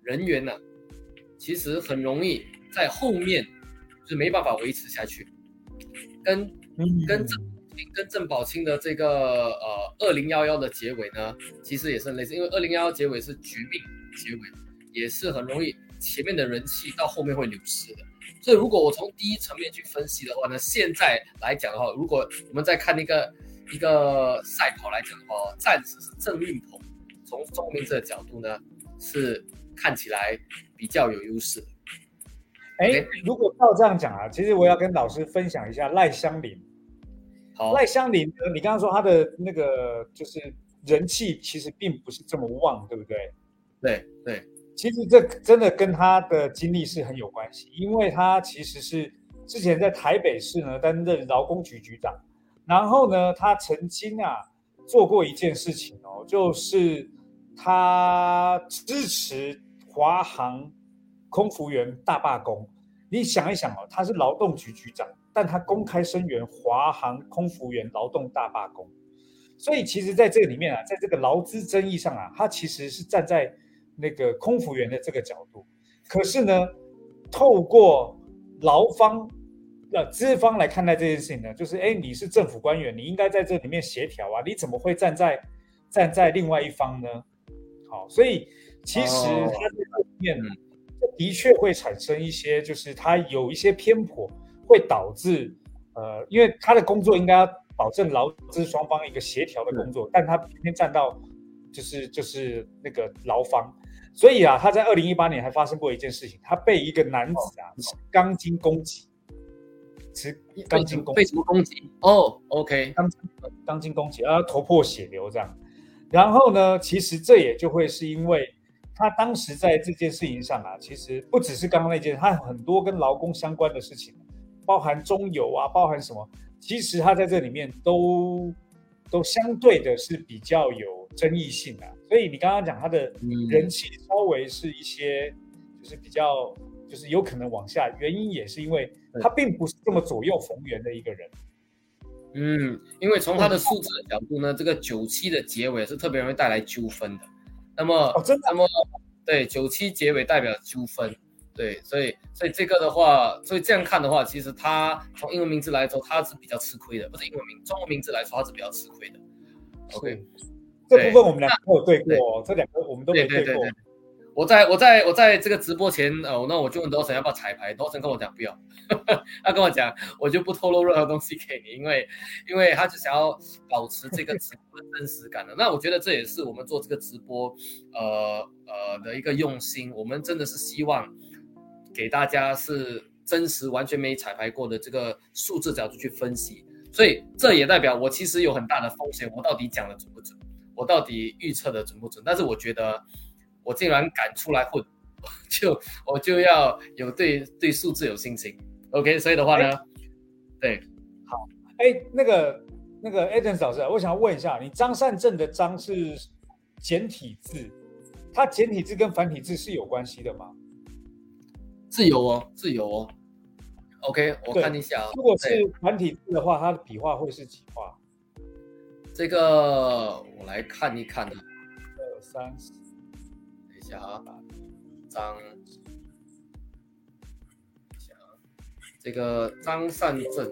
人员呢，其实很容易在后面就没办法维持下去，跟跟郑跟郑宝清的这个呃二零幺幺的结尾呢，其实也是很类似，因为二零幺幺结尾是绝命结尾，也是很容易前面的人气到后面会流失的。所以，如果我从第一层面去分析的话呢，现在来讲的话，如果我们再看那个一个赛跑来讲的话，暂时是郑运鹏从中明这个角度呢，是看起来比较有优势。哎，如果照这样讲啊，其实我要跟老师分享一下赖香林。好，赖香林，你刚刚说他的那个就是人气其实并不是这么旺，对不对？对对。其实这真的跟他的经历是很有关系，因为他其实是之前在台北市呢担任劳工局局长，然后呢，他曾经啊做过一件事情哦，就是他支持华航空服员大罢工。你想一想哦，他是劳动局局长，但他公开声援华航空服员劳动大罢工，所以其实在这个里面啊，在这个劳资争议上啊，他其实是站在。那个空服员的这个角度，可是呢，透过劳方、呃资方来看待这件事情呢，就是哎，你是政府官员，你应该在这里面协调啊，你怎么会站在站在另外一方呢？好，所以其实他这里面的确会产生一些，就是他有一些偏颇，会导致呃，因为他的工作应该要保证劳资双方一个协调的工作，但他偏偏站到就是就是那个劳方。所以啊，他在二零一八年还发生过一件事情，他被一个男子啊持钢筋攻击，持钢筋攻被什么攻击？哦，OK，钢筋钢筋攻击，啊，头破血流这样。然后呢，其实这也就会是因为他当时在这件事情上啊，其实不只是刚刚那件，他很多跟劳工相关的事情，包含中油啊，包含什么，其实他在这里面都都相对的是比较有争议性的。所以你刚刚讲他的人气稍微是一些，就是比较，就是有可能往下，原因也是因为他并不是这么左右逢源的一个人。嗯，因为从他的数字的角度呢，这个九七的结尾是特别容易带来纠纷的。那么，哦，真的？那么，对，九七结尾代表纠纷，对，所以，所以这个的话，所以这样看的话，其实他从英文名字来说，他是比较吃亏的，不是英文名，中文名字来说，他是比较吃亏的。OK。这部分我们两个都有对过，这两个我们都没对过。我在我在我在这个直播前，呃，那我就问多神要不要彩排，多神跟我讲不要，他跟我讲我就不透露任何东西给你，因为因为他就想要保持这个直播的真实感的。那我觉得这也是我们做这个直播，呃呃的一个用心，我们真的是希望给大家是真实完全没彩排过的这个数字角度去分析，所以这也代表我其实有很大的风险，我到底讲的准不准，我到底预测的准不准？但是我觉得。我竟然敢出来混，就我就要有对对数字有信心，OK？所以的话呢，对，好，哎，那个那个 Eden 老师，我想要问一下，你张善政的张是简体字，它简体字跟繁体字是有关系的吗？是有哦，自由哦。OK，我看一下，如果是繁体字的话，它的笔画会是几画？这个我来看一看呢，二三四。等一下啊张，这个张善政，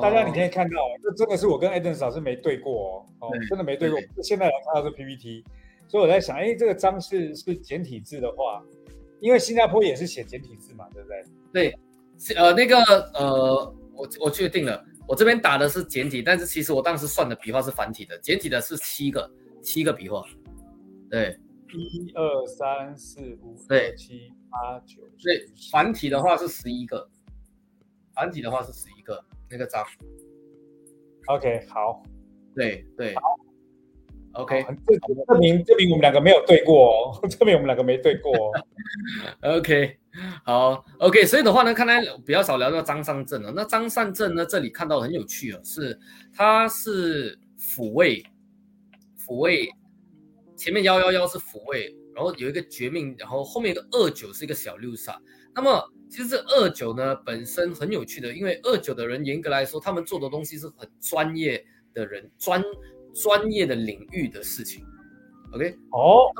大家你可以看到，这真的是我跟 Eden 老师没对过哦，哦，真的没对过。现在来看到是 PPT，所以我在想，哎，这个张是是简体字的话，因为新加坡也是写简体字嘛，对不对？对，是呃，那个呃，我我确定了，我这边打的是简体，但是其实我当时算的笔画是繁体的，简体的是七个，七个笔画，对。一二三四五六七八九，对，繁体的话是十一个，繁体的话是十一个那个章。OK，好，对对，好，OK，这证明证明我们两个没有对过哦，证明我们两个没对过哦。OK，好，OK，所以的话呢，看来比较少聊到张善政了。那张善政呢，这里看到很有趣哦，是他是抚慰抚慰。前面幺幺幺是抚慰，然后有一个绝命，然后后面一个二九是一个小六煞。那么其实这二九呢本身很有趣的，因为二九的人严格来说，他们做的东西是很专业的人专专业的领域的事情。OK，哦，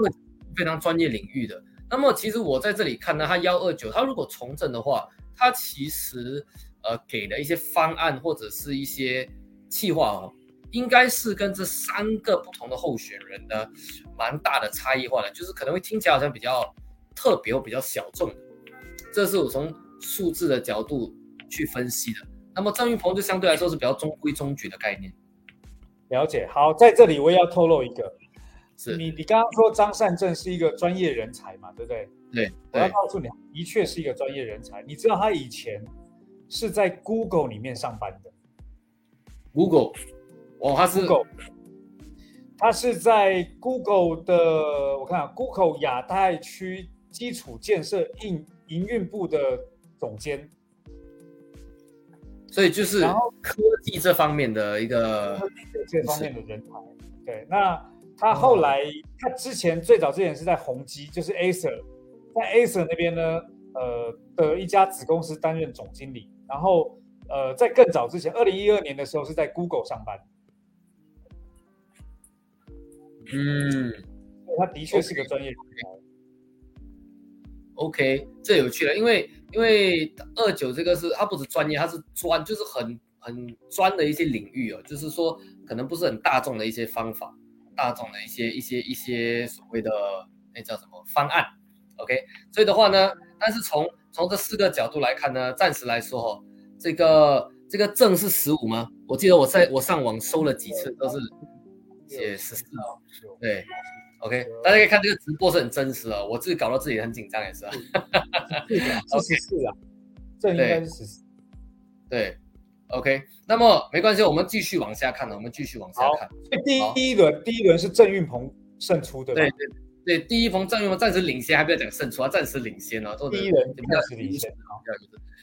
非常专业领域的。那么其实我在这里看到他幺二九，他如果从政的话，他其实呃给的一些方案或者是一些计划哦。应该是跟这三个不同的候选人呢，蛮大的差异化的，就是可能会听起来好像比较特别或比较小众的，这是我从数字的角度去分析的。那么张云鹏就相对来说是比较中规中矩的概念。了解，好，在这里我也要透露一个，是你你刚刚说张善政是一个专业人才嘛，对不对？对，我要告诉你，的确是一个专业人才。你知道他以前是在 Google 里面上班的，Google。哦，他是 Google，他是在 Google 的，我看 Google 亚太区基础建设营营运部的总监，所以就是科技这方面的一个这方面的人才。对，那他后来，他之前最早之前是在宏基，就是 Acer，在 Acer 那边呢，呃的一家子公司担任总经理，然后呃在更早之前，二零一二年的时候是在 Google 上班。嗯，他的确是个专业人才。OK，这有趣了，因为因为二九这个是它不是专业，它是专，就是很很专的一些领域哦，就是说可能不是很大众的一些方法，大众的一些一些一些所谓的那叫什么方案。OK，所以的话呢，但是从从这四个角度来看呢，暂时来说哈，这个这个正是十五吗？我记得我在我上网搜了几次都是。写十四哦，对，OK，大家可以看这个直播是很真实的，我自己搞到自己很紧张也是，是十四啊，这应该是十四，对，OK，那么没关系，我们继续往下看呢，我们继续往下看。第一第一轮第一轮是郑运鹏胜出的，对对对，第一轮郑运鹏暂时领先，还不要讲胜出他，暂时领先哦，第一轮暂时领先，好，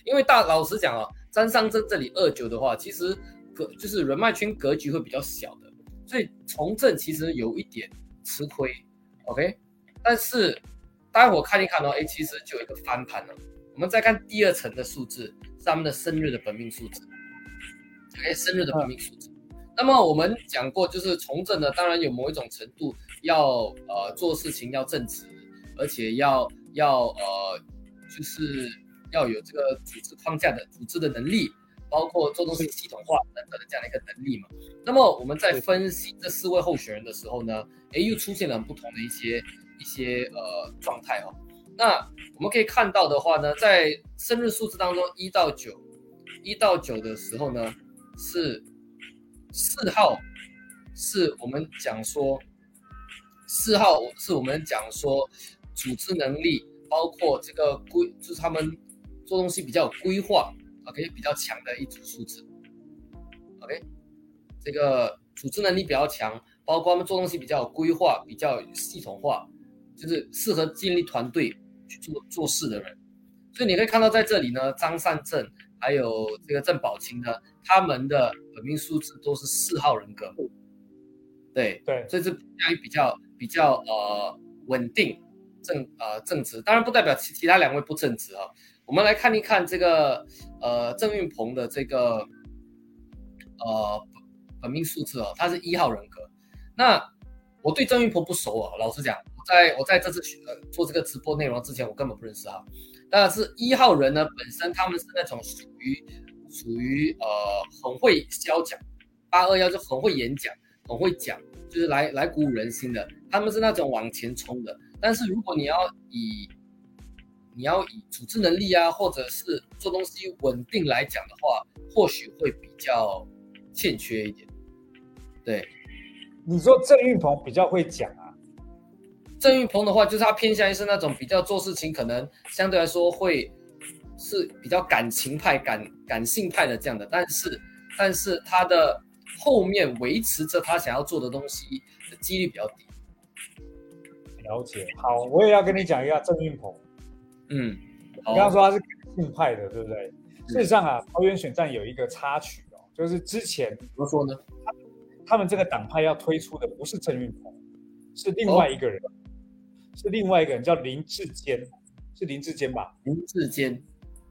因为大老实讲啊，张尚正这里二九的话，其实格就是人脉圈格局会比较小的。所以从政其实有一点吃亏，OK，但是待会看一看哦，哎，其实就有一个翻盘了。我们再看第二层的数字，是他们的生日的本命数字，OK，生日的本命数字。那么我们讲过，就是从政呢，当然有某一种程度要呃做事情要正直，而且要要呃就是要有这个组织框架的组织的能力。包括做东西系统化等等的这样的一个能力嘛。那么我们在分析这四位候选人的时候呢，哎，又出现了不同的一些一些呃状态哦。那我们可以看到的话呢，在生日数字当中，一到九，一到九的时候呢，是四号，是我们讲说四号是我们讲说组织能力，包括这个规，就是他们做东西比较有规划，OK，比较强的一组数字，OK，这个组织能力比较强，包括他们做东西比较有规划，比较系统化，就是适合建立团队。去做做事的人，所以你可以看到在这里呢，张善正还有这个郑宝清呢，他们的本命数字都是四号人格，对对，所以这相于比较比较呃稳定正呃正直，当然不代表其其他两位不正直啊。我们来看一看这个呃郑运鹏的这个呃本命数字哦，他是一号人格。那我对郑运鹏不熟啊，老实讲。我在我在这次呃做这个直播内容之前，我根本不认识他。但是一号人呢，本身他们是那种属于属于呃很会教讲，八二幺就很会演讲，很会讲，就是来来鼓舞人心的。他们是那种往前冲的。但是如果你要以你要以组织能力啊，或者是做东西稳定来讲的话，或许会比较欠缺一点。对，你说郑运鹏比较会讲啊？郑云鹏的话，就是他偏向于是那种比较做事情，可能相对来说会是比较感情派、感感性派的这样的，但是但是他的后面维持着他想要做的东西的几率比较低。了解，好，我也要跟你讲一下郑运鹏。嗯，你刚刚说他是感性派的，对不对？事实上啊，桃园选战有一个插曲哦，就是之前怎么说呢？他们这个党派要推出的不是郑运鹏，是另外一个人。是另外一个人叫林志坚，是林志坚吧？林志坚，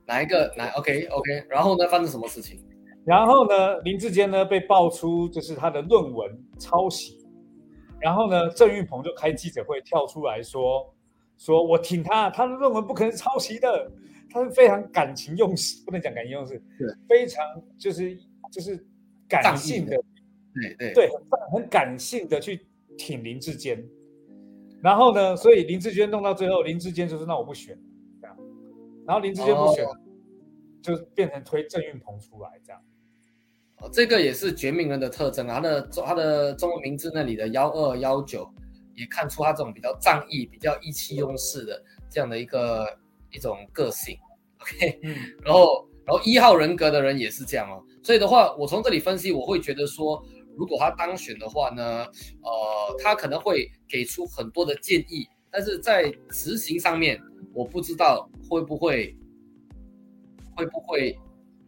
哪一个？哪？OK OK。然后呢，发生什么事情？然后呢，林志坚呢被爆出就是他的论文抄袭，然后呢，郑运鹏就开记者会跳出来说，说我挺他，他的论文不可能是抄袭的，他是非常感情用事，不能讲感情用事，非常就是就是感性的，对对对，很很感性的去挺林志坚。然后呢？所以林志坚弄到最后，林志坚就是那我不选这样。然后林志坚不选，就变成推郑运鹏出来这样。哦，这个也是绝命人的特征啊。他的他的中文名字那里的幺二幺九，也看出他这种比较仗义、比较意气用事的这样的一个一种个性。OK，嗯。然后然后一号人格的人也是这样哦。所以的话，我从这里分析，我会觉得说。如果他当选的话呢，呃，他可能会给出很多的建议，但是在执行上面，我不知道会不会会不会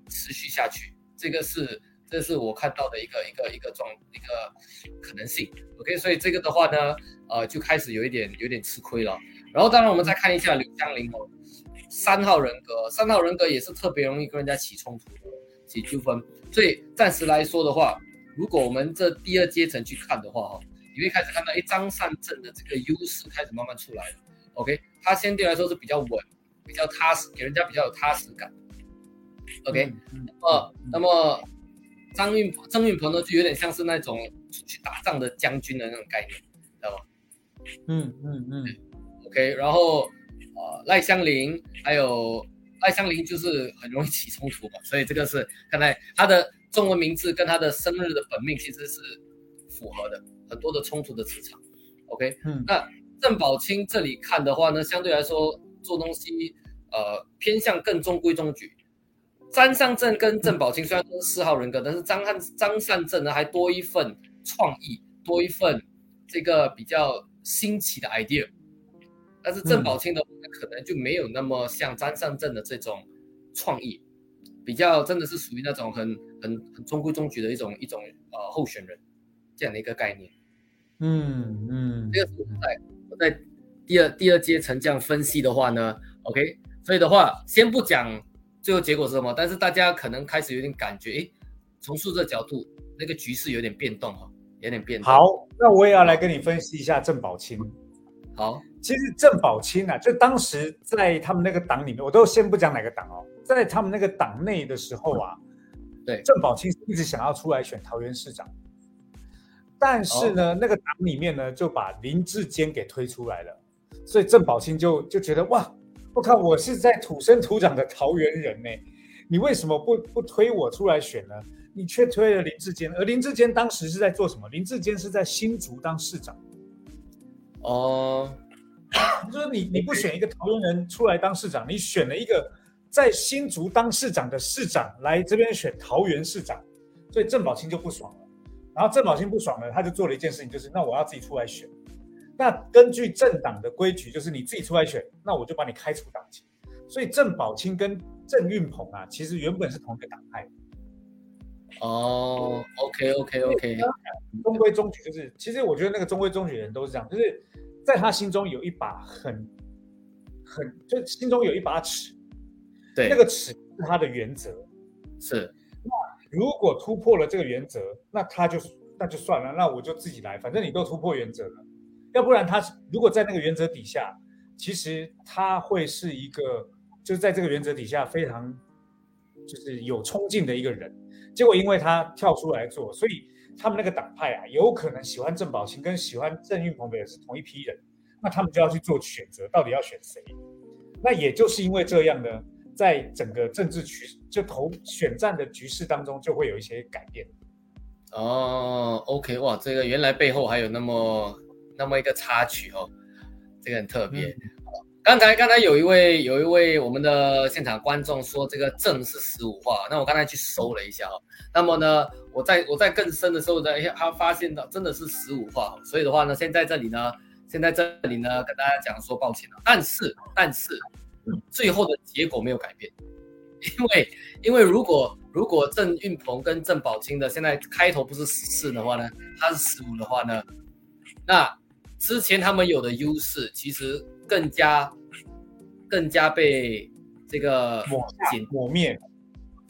持续下去。这个是这是我看到的一个一个一个状一个可能性。OK，所以这个的话呢，呃，就开始有一点有点吃亏了。然后当然我们再看一下刘江林哦，三号人格，三号人格也是特别容易跟人家起冲突、起纠纷。所以暂时来说的话。如果我们这第二阶层去看的话，哈，你会开始看到，哎，张善政的这个优势开始慢慢出来了。OK，他相对来说是比较稳，比较踏实，给人家比较有踏实感。OK，呃，那么张运张运鹏呢，就有点像是那种出去打仗的将军的那种概念，知道吗？嗯嗯嗯。OK，然后呃，赖香林还有赖香林就是很容易起冲突嘛，所以这个是看来他的。中文名字跟他的生日的本命其实是符合的，很多的冲突的磁场。OK，嗯，那郑宝清这里看的话呢，相对来说做东西呃偏向更中规中矩。张善政跟郑宝清虽然都是四号人格，但是张汉张善政呢还多一份创意，多一份这个比较新奇的 idea。但是郑宝清的话可能就没有那么像张善政的这种创意。比较真的是属于那种很很很中规中矩的一种一种呃候选人这样的一个概念，嗯嗯，这个是在我在第二第二阶层这样分析的话呢，OK，所以的话先不讲最后结果是什么，但是大家可能开始有点感觉，诶，从数字角度那个局势有点变动哈，有点变动。好，那我也要来跟你分析一下郑宝清。好，其实郑宝清啊，就当时在他们那个党里面，我都先不讲哪个党哦，在他们那个党内的时候啊，对，郑宝清一直想要出来选桃园市长，但是呢，那个党里面呢就把林志坚给推出来了，所以郑宝清就就觉得哇，我靠，我是在土生土长的桃园人呢，你为什么不不推我出来选呢？你却推了林志坚，而林志坚当时是在做什么？林志坚是在新竹当市长。哦，就是你你不选一个桃园人出来当市长，你选了一个在新竹当市长的市长来这边选桃园市长，所以郑宝清就不爽了。然后郑宝清不爽了，他就做了一件事情，就是那我要自己出来选。那根据政党的规矩，就是你自己出来选，那我就把你开除党籍。所以郑宝清跟郑运鹏啊，其实原本是同一个党派。哦，OK OK OK，中规中矩就是，其实我觉得那个中规中矩的人都是这样，就是在他心中有一把很很，就心中有一把尺，对，那个尺是他的原则，是。那如果突破了这个原则，那他就那就算了，那我就自己来，反正你都突破原则了，要不然他如果在那个原则底下，其实他会是一个就是在这个原则底下非常就是有冲劲的一个人。结果因为他跳出来做，所以他们那个党派啊，有可能喜欢郑宝清跟喜欢郑运鹏的也是同一批人，那他们就要去做选择，到底要选谁？那也就是因为这样呢，在整个政治局就投选战的局势当中，就会有一些改变。哦，OK，哇，这个原来背后还有那么那么一个插曲哦，这个很特别。刚才刚才有一位有一位我们的现场观众说这个正是十五画，那我刚才去搜了一下哦，那么呢，我在我在更深的时候呢，他发现到真的是十五画，所以的话呢，现在这里呢，现在这里呢跟大家讲说抱歉了，但是但是最后的结果没有改变，因为因为如果如果郑运鹏跟郑宝清的现在开头不是十四的话呢，他是十五的话呢，那之前他们有的优势其实更加。更加被这个抹抹灭、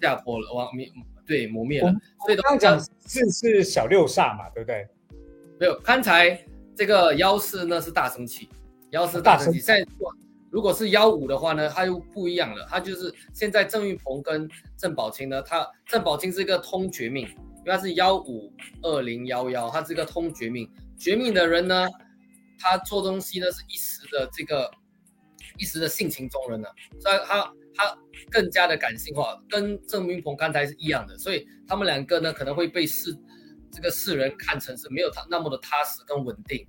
下坡了，往灭对磨灭了。所以刚讲是是小六煞嘛，对不对？没有，刚才这个幺四呢是大生气，幺四大生气。现在如果是幺五的话呢，它又不一样了。它就是现在郑玉鹏跟郑宝清呢，他郑宝清是一个通绝命，因为他是幺五二零幺幺，他是一个通绝命。绝命的人呢，他做东西呢是一时的这个。一时的性情中人呢，所以他他更加的感性化，跟郑明鹏刚才是一样的，所以他们两个呢可能会被世这个世人看成是没有他那么的踏实跟稳定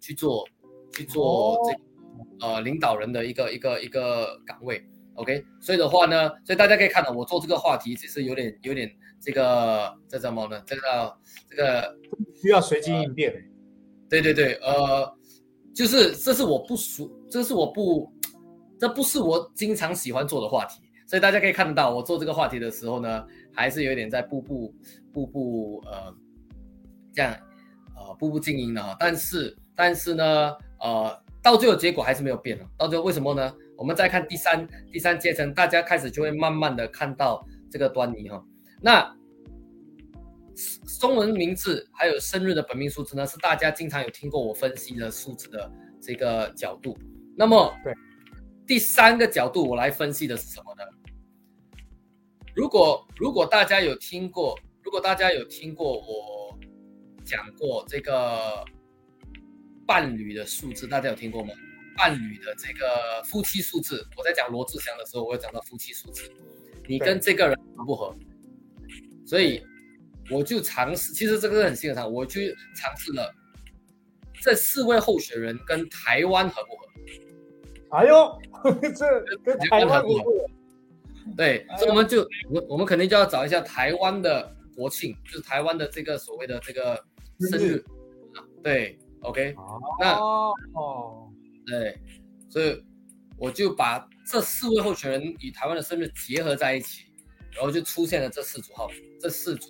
去做去做这呃领导人的一个一个一个岗位，OK，所以的话呢，所以大家可以看到我做这个话题只是有点有点这个这什么呢？这个这个需要随机应变，对对对，呃，就是这是我不熟，这是我不。这不是我经常喜欢做的话题，所以大家可以看得到，我做这个话题的时候呢，还是有点在步步步步呃这样呃步步经营的哈。但是但是呢，呃，到最后结果还是没有变了。到最后为什么呢？我们再看第三第三阶层，大家开始就会慢慢的看到这个端倪哈。那中文名字还有生日的本命数字呢，是大家经常有听过我分析的数字的这个角度。那么对。第三个角度，我来分析的是什么呢？如果如果大家有听过，如果大家有听过我讲过这个伴侣的数字，大家有听过吗？伴侣的这个夫妻数字，我在讲罗志祥的时候，我会讲到夫妻数字。你跟这个人合不合？所以我就尝试，其实这个是很新的，我去尝试了这四位候选人跟台湾合不合？哎呦，这跟台湾不合对，所以我们就我我们肯定就要找一下台湾的国庆，就是台湾的这个所谓的这个生日，对，OK，那。哦，对，所以我就把这四位候选人与台湾的生日结合在一起，然后就出现了这四组号，这四组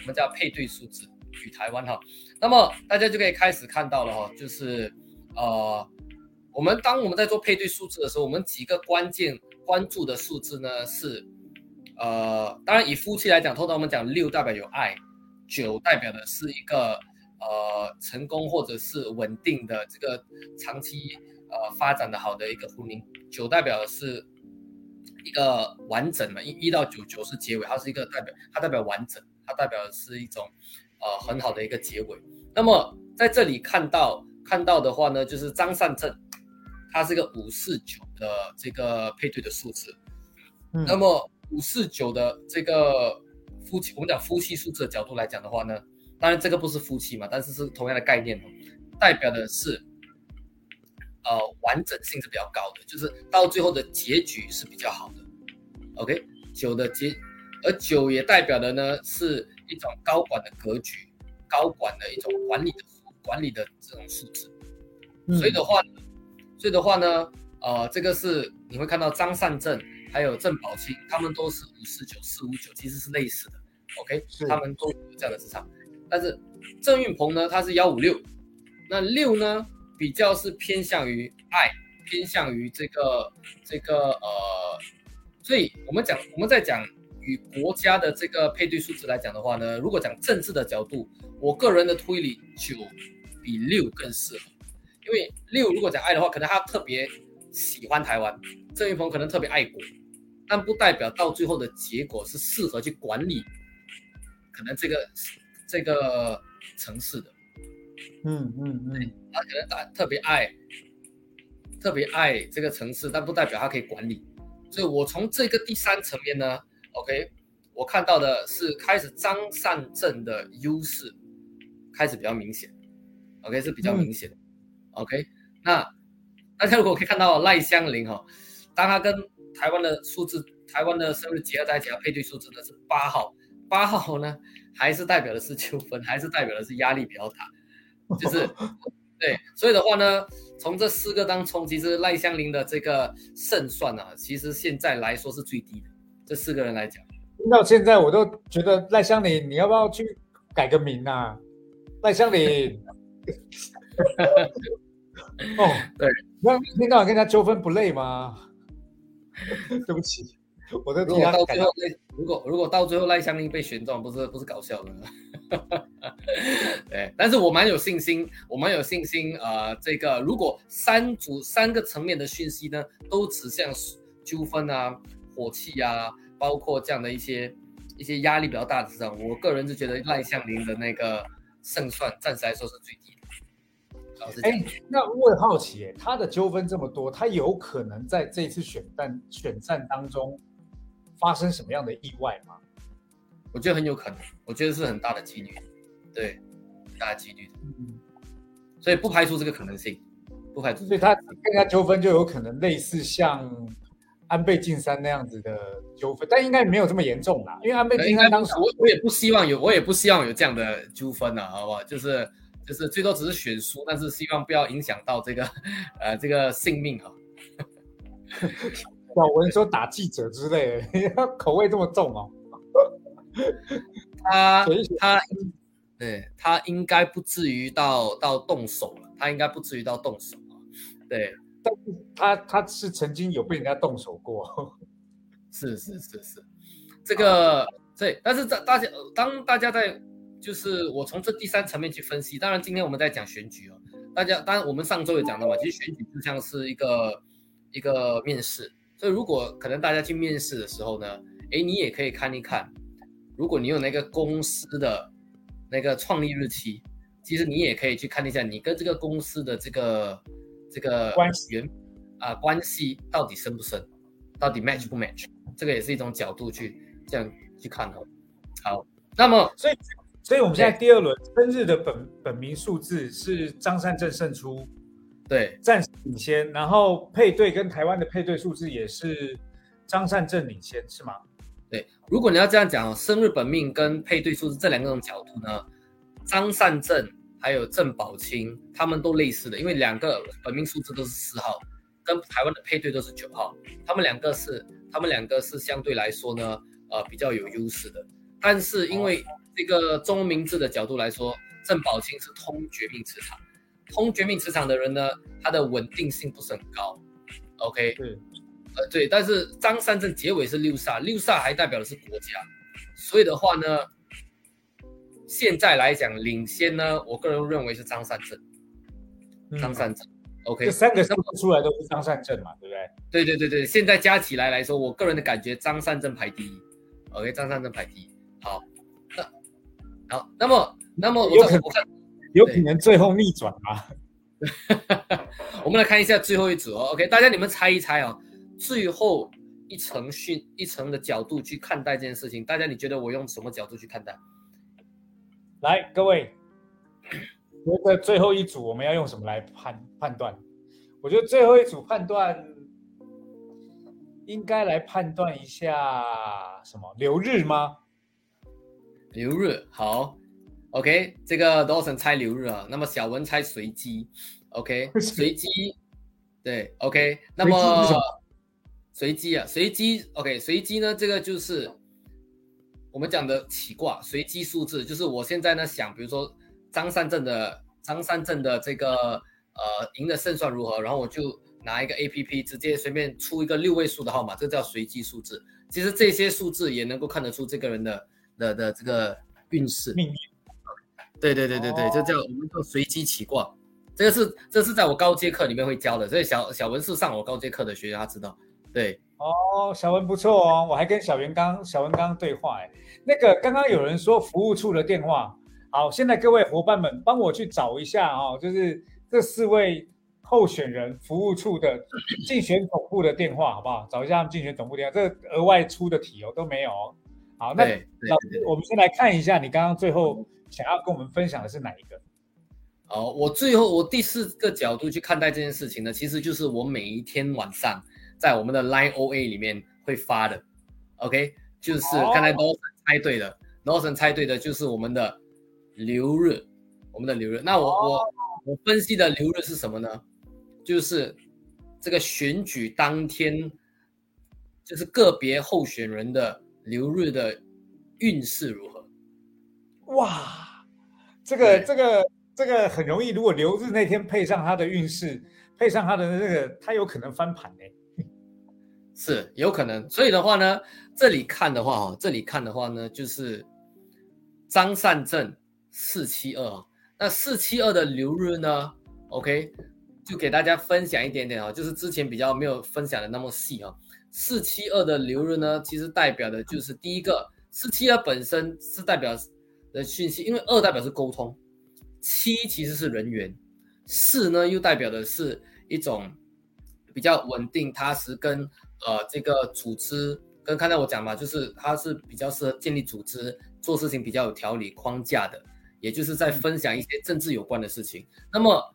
我们叫配对数字与台湾哈，那么大家就可以开始看到了哈，就是呃。我们当我们在做配对数字的时候，我们几个关键关注的数字呢是，呃，当然以夫妻来讲，通常我们讲六代表有爱，九代表的是一个呃成功或者是稳定的这个长期呃发展的好的一个婚姻，九代表的是一个完整嘛，一一到九九是结尾，它是一个代表，它代表完整，它代表的是一种呃很好的一个结尾。那么在这里看到看到的话呢，就是张善政。它是个五四九的这个配对的数字。那么五四九的这个夫妻，我们讲夫妻数字的角度来讲的话呢，当然这个不是夫妻嘛，但是是同样的概念哦，代表的是呃完整性是比较高的，就是到最后的结局是比较好的。OK，九的结，而九也代表的呢是一种高管的格局，高管的一种管理的管理的这种素质。所以的话，所以的话呢，呃，这个是你会看到张善政还有郑宝清，他们都是五四九四五九，其实是类似的。OK，他们都有这样的市场。但是郑运鹏呢，他是幺五六，那六呢比较是偏向于爱，偏向于这个这个呃。所以，我们讲，我们在讲与国家的这个配对数字来讲的话呢，如果讲政治的角度，我个人的推理九比六更适合，因为六如果讲爱的话，可能他特别喜欢台湾，郑云鹏可能特别爱国，但不代表到最后的结果是适合去管理，可能这个这个城市的，嗯嗯嗯，他可能打特别爱，特别爱这个城市，但不代表他可以管理。所以我从这个第三层面呢，OK，我看到的是开始张善政的优势开始比较明显，OK 是比较明显，OK，那大家如果可以看到赖香林哈，当他跟台湾的数字，台湾的生日结合在一起，配对数字呢是八号，八号呢还是代表的是纠纷，还是代表的是压力比较大，就是 对，所以的话呢。从这四个当中，其实赖香林的这个胜算啊，其实现在来说是最低的。这四个人来讲，听到现在我都觉得赖香林，你要不要去改个名啊？赖香林，哦，对，那一天到晚跟人家纠纷不累吗？对不起，我都替他改。如果如果到最后赖香林被选中，不是不是搞笑的。对，但是我蛮有信心，我蛮有信心。呃，这个如果三组三个层面的讯息呢，都指向纠纷啊、火气啊，包括这样的一些一些压力比较大的市场，我个人是觉得赖向林的那个胜算暂时来说是最低的。哎，那我很好奇，他的纠纷这么多，他有可能在这次选战选战当中发生什么样的意外吗？我觉得很有可能，我觉得是很大的几率，对，很大的几率，嗯，所以不排除这个可能性，不排除。所以他跟他纠纷就有可能类似像安倍晋三那样子的纠纷，但应该没有这么严重啦，因为安倍晋三当时我我也不希望有，我也不希望有这样的纠纷呐，好不好？就是就是最多只是选书，但是希望不要影响到这个呃这个性命哈。小文说打记者之类的，口味这么重哦。他他对他应该不至于到到动手了，他应该不至于到动手啊。对，但是他他是曾经有被人家动手过，是是是是，这个对，但是在大家当大家在就是我从这第三层面去分析，当然今天我们在讲选举哦，大家当然我们上周也讲到嘛，其实选举就像是一个一个面试，所以如果可能大家去面试的时候呢，哎，你也可以看一看。如果你有那个公司的那个创立日期，其实你也可以去看一下你跟这个公司的这个这个关系。缘啊关系到底深不深，到底 match 不 match，这个也是一种角度去这样去看哦。好，那么所以所以我们现在第二轮生日的本本名数字是张善政胜出，对，暂时领先，然后配对跟台湾的配对数字也是张善政领先，是吗？对，如果你要这样讲哦，生日本命跟配对数字这两种角度呢，张善政还有郑宝清他们都类似的，因为两个本命数字都是四号，跟台湾的配对都是九号，他们两个是他们两个是相对来说呢，呃比较有优势的。但是因为这个中文名字的角度来说，郑宝清是通绝命磁场，通绝命磁场的人呢，他的稳定性不是很高。OK。呃，对，但是张三正结尾是六煞，六煞还代表的是国家，所以的话呢，现在来讲领先呢，我个人认为是张善正，张三正，OK，这三个生出来都是张善正嘛，对不对？对对对对，现在加起来来说，我个人的感觉张善正排第一，OK，张善正排第一，好，那好，那么那么有可能有可能最后逆转啊。我们来看一下最后一组哦。OK，大家你们猜一猜哦，最后一层训一层的角度去看待这件事情，大家你觉得我用什么角度去看待？来，各位，觉得最后一组我们要用什么来判判断？我觉得最后一组判断应该来判断一下什么流日吗？流日好，OK，这个 Dawson 猜流日啊，那么小文猜随机，OK，随机，对，OK，那么随机啊，随机，OK，随机呢，这个就是我们讲的起卦，随机数字，就是我现在呢想，比如说张三镇的张三镇的这个呃赢的胜算如何，然后我就拿一个 APP 直接随便出一个六位数的号码，这叫随机数字。其实这些数字也能够看得出这个人的。的的这个运势命运，对对对对对，这叫我们叫随机起卦，这个是这是在我高阶课里面会教的，所以小小文是上我高阶课的学员，他知道。对，哦，小文不错哦，我还跟小袁刚小文刚刚对话，哎，那个刚刚有人说服务处的电话，好，现在各位伙伴们帮我去找一下哦，就是这四位候选人服务处的竞选总部的电话，好不好？找一下他们竞选总部电话，这额外出的题哦都没有。好，那老师，我们先来看一下，你刚刚最后想要跟我们分享的是哪一个？哦，我最后我第四个角度去看待这件事情呢，其实就是我每一天晚上在我们的 Line OA 里面会发的。OK，就是刚才都猜对的 o n 猜对的就是我们的流日，我们的流日。那我我我分析的流日是什么呢？就是这个选举当天，就是个别候选人的。流日的运势如何？哇，这个这个这个很容易。如果流日那天配上他的运势，配上他的那个，他有可能翻盘呢。是有可能。所以的话呢，这里看的话哦，这里看的话呢，就是张善正四七二。那四七二的流日呢？OK，就给大家分享一点点啊，就是之前比较没有分享的那么细啊。四七二的流日呢，其实代表的就是第一个，四七二本身是代表的讯息，因为二代表是沟通，七其实是人员，四呢又代表的是一种比较稳定踏实，跟呃这个组织，跟刚才我讲嘛，就是它是比较适合建立组织，做事情比较有条理框架的，也就是在分享一些政治有关的事情。那么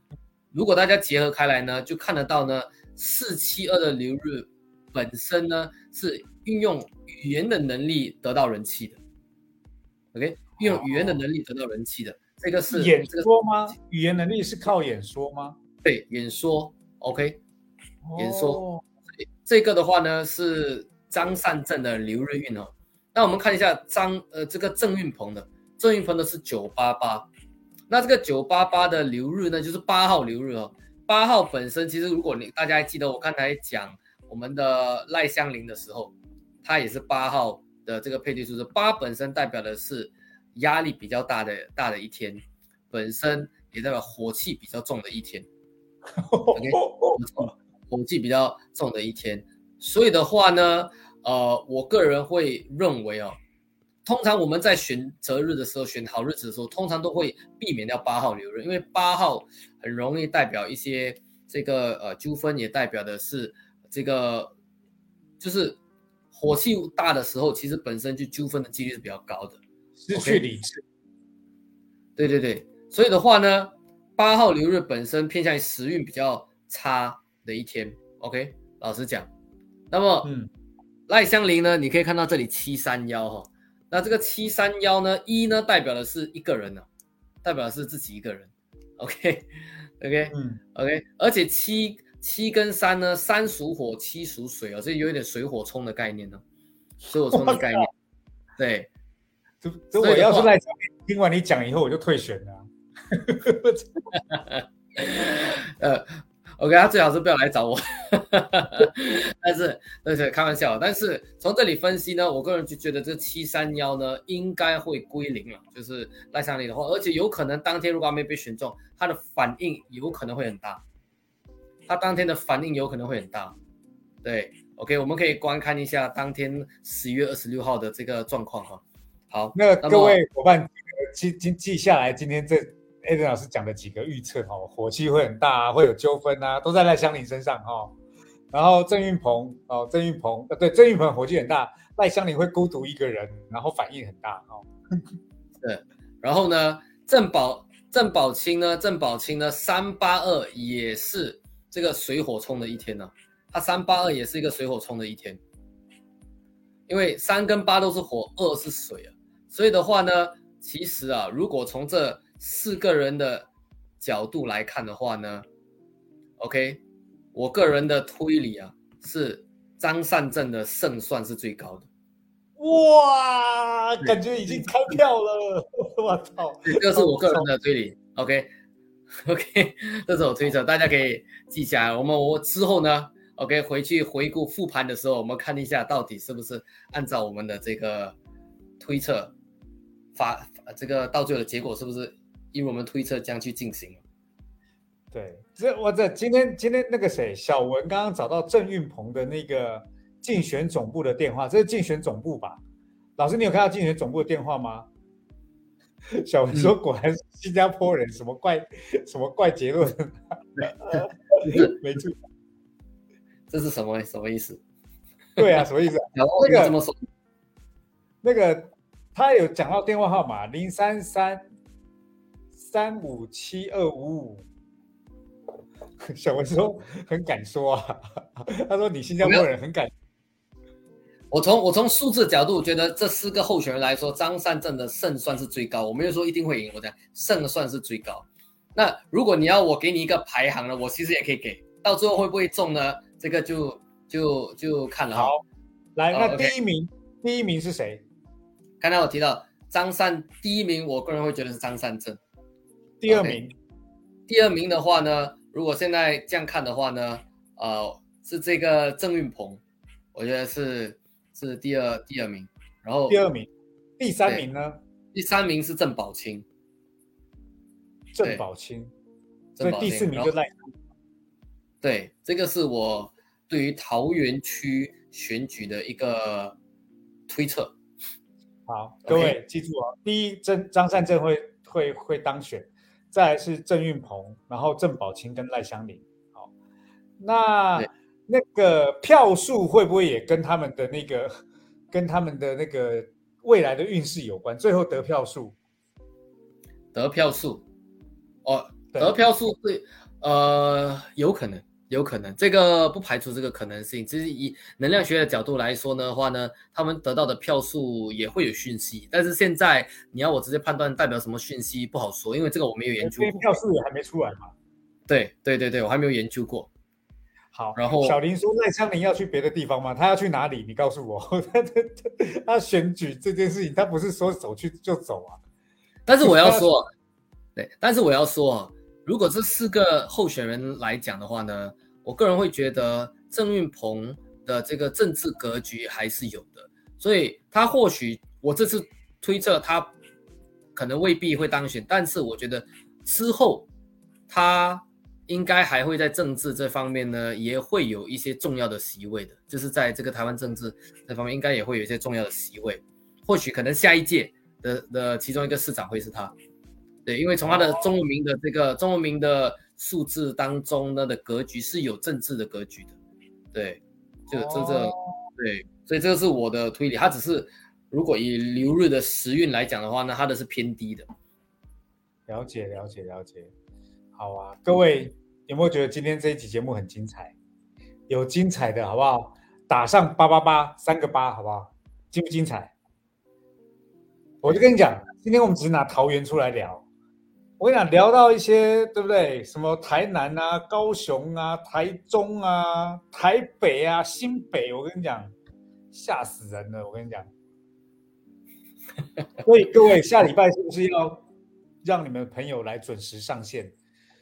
如果大家结合开来呢，就看得到呢，四七二的流日。本身呢是运用语言的能力得到人气的，OK，运用语言的能力得到人气的，这个是演说吗？语言能力是靠演说吗？对，演说，OK，演说，这个的话呢是张善政的刘日运哦。那我们看一下张呃这个郑运鹏的，郑运鹏的是九八八，那这个九八八的流日呢就是八号流日哦，八号本身其实如果你大家还记得我刚才讲。我们的赖香林的时候，它也是八号的这个配对数字，八本身代表的是压力比较大的大的一天，本身也代表火气比较重的一天。OK，火气比较重的一天，所以的话呢，呃，我个人会认为哦，通常我们在选择日的时候，选好日子的时候，通常都会避免掉八号流日，因为八号很容易代表一些这个呃纠纷，也代表的是。这个就是火气大的时候，其实本身就纠纷的几率是比较高的，失去理智。对对对，所以的话呢，八号流日本身偏向于时运比较差的一天。OK，老实讲，那么嗯，赖香林呢，你可以看到这里七三幺哈，那这个七三幺呢，一呢代表的是一个人呢，代表的是自己一个人。OK，OK，嗯，OK，而且七。七跟三呢？三属火，七属水哦，这有一点水火冲的概念呢，水火冲的概念。对，这这我要是赖听完你讲以后，我就退选了。呃，OK，他最好是不要来找我。但是，但是开玩笑。但是从这里分析呢，我个人就觉得这七三幺呢应该会归零了，就是赖上你的话，而且有可能当天如果没被选中，他的反应有可能会很大。他当天的反应有可能会很大，对，OK，我们可以观看一下当天十一月二十六号的这个状况哈。好，那各位伙伴记记记下来今天这艾伦老师讲的几个预测哦，火气会很大，会有纠纷啊，都在赖香林身上哈。然后郑运鹏哦，郑运鹏呃对，郑运鹏火气很大，赖香林会孤独一个人，然后反应很大哦。对，然后呢，郑宝郑宝清呢，郑宝清呢，三八二也是这个水火冲的一天呢，他三八二也是一个水火冲的一天，因为三跟八都是火，二是水啊，所以的话呢，其实啊，如果从这四个人的角度来看的话呢，OK，我个人的推理啊，是张善政的胜算是最高的。哇，感觉已经开票了！我操，这是我个人的推理。OK，OK，这是我推测，大家可以记下来。我们我之后呢，OK，回去回顾复盘的时候，我们看一下到底是不是按照我们的这个推测发这个到最后的结果是不是因为我们推测将去进行？对，这我这今天今天那个谁小文刚刚找到郑运鹏的那个。竞选总部的电话，这是竞选总部吧？老师，你有看到竞选总部的电话吗？小文说：“果然是新加坡人，什么怪 什么怪结论？” 没错，这是什么什么意思？对啊，什么意思？那个怎么说？那个他有讲到电话号码零三三三五七二五五。小文说：“很敢说啊。”他说：“你新加坡人很敢。”我从我从数字角度觉得这四个候选人来说，张善政的胜算是最高。我没有说一定会赢，我讲胜算是最高。那如果你要我给你一个排行呢，我其实也可以给到最后会不会中呢？这个就就就看了。好，来，那第一名第一名是谁？刚才我提到张善第一名，我个人会觉得是张善政。第二名，第二名的话呢，如果现在这样看的话呢，呃，是这个郑运鹏，我觉得是。是第二第二名，然后第二名，第三名呢？第三名是郑宝清，郑宝清，所以第四名就赖。对，这个是我对于桃园区选举的一个推测。好，各位记住哦，第一，郑张善政会会会当选，再来是郑运鹏，然后郑宝清跟赖香林。好，那。那个票数会不会也跟他们的那个、跟他们的那个未来的运势有关？最后得票数，得票数，哦，得票数是，呃，有可能，有可能，这个不排除这个可能性。其实以能量学的角度来说的话呢，他们得到的票数也会有讯息，但是现在你要我直接判断代表什么讯息不好说，因为这个我没有研究过，票数也还没出来嘛。对对对对，我还没有研究过。好，然后小林说赖香林要去别的地方吗？他要去哪里？你告诉我。他他他选举这件事情，他不是说走去就走啊。但是我要说，对，但是我要说，如果这四个候选人来讲的话呢，我个人会觉得郑运鹏的这个政治格局还是有的，所以他或许我这次推测他可能未必会当选，但是我觉得之后他。应该还会在政治这方面呢，也会有一些重要的席位的，就是在这个台湾政治这方面，应该也会有一些重要的席位。或许可能下一届的的其中一个市长会是他，对，因为从他的中文名的这个中文名的数字当中呢的格局是有政治的格局的，对，就这这对，所以这个是我的推理。他只是如果以流日的时运来讲的话，那他的是偏低的。了解，了解，了解。好啊，各位有没有觉得今天这一集节目很精彩？有精彩的好不好？打上八八八三个八好不好？精不精彩？我就跟你讲，今天我们只是拿桃园出来聊。我跟你讲，聊到一些对不对？什么台南啊、高雄啊、台中啊、台北啊、新北，我跟你讲，吓死人了！我跟你讲，所以各位下礼拜是不是要让你们朋友来准时上线？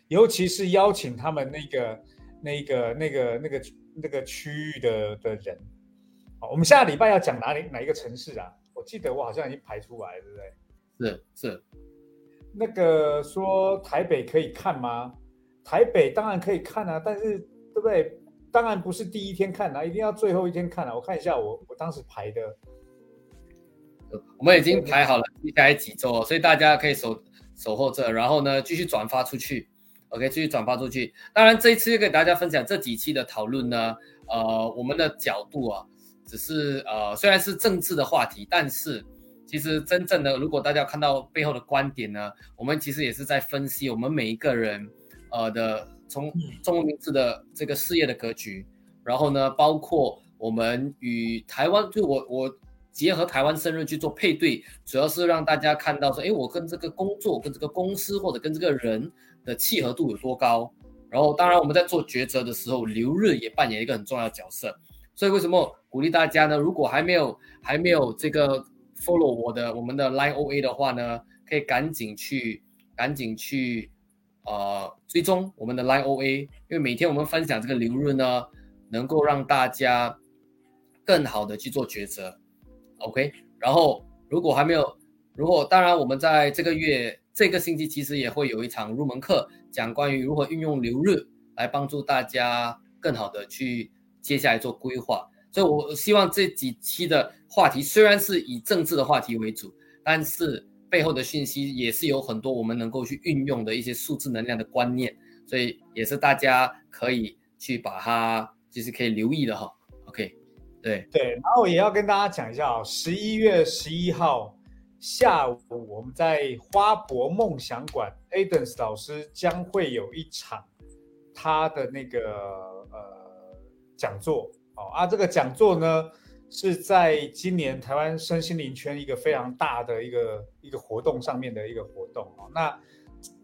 尤其是邀请他们那个、那个、那个、那个、那个区域的的人，好，我们下礼拜要讲哪里哪一个城市啊？我记得我好像已经排出来，对不对？是是，那个说台北可以看吗？台北当然可以看啊，但是对不对？当然不是第一天看啊，一定要最后一天看啊。我看一下我我当时排的，我们已经排好了接下来几周，所以大家可以守。守候着，然后呢继续转发出去，OK，继续转发出去。当然，这一次又给大家分享这几期的讨论呢，呃，我们的角度啊，只是呃虽然是政治的话题，但是其实真正的如果大家看到背后的观点呢，我们其实也是在分析我们每一个人呃的从中文名字的这个事业的格局，然后呢，包括我们与台湾，就我我。结合台湾生日去做配对，主要是让大家看到说，哎，我跟这个工作、跟这个公司或者跟这个人的契合度有多高。然后，当然我们在做抉择的时候，留日也扮演一个很重要的角色。所以，为什么鼓励大家呢？如果还没有还没有这个 follow 我的我们的 Line OA 的话呢，可以赶紧去赶紧去呃追踪我们的 Line OA，因为每天我们分享这个留日呢，能够让大家更好的去做抉择。OK，然后如果还没有，如果当然我们在这个月这个星期其实也会有一场入门课，讲关于如何运用流日来帮助大家更好的去接下来做规划。所以我希望这几期的话题虽然是以政治的话题为主，但是背后的讯息也是有很多我们能够去运用的一些数字能量的观念，所以也是大家可以去把它就是可以留意的哈。OK。对对，然后也要跟大家讲一下哦，十一月十一号下午，我们在花博梦想馆，Adams 老师将会有一场他的那个呃讲座哦啊，这个讲座呢是在今年台湾身心灵圈一个非常大的一个一个活动上面的一个活动哦。那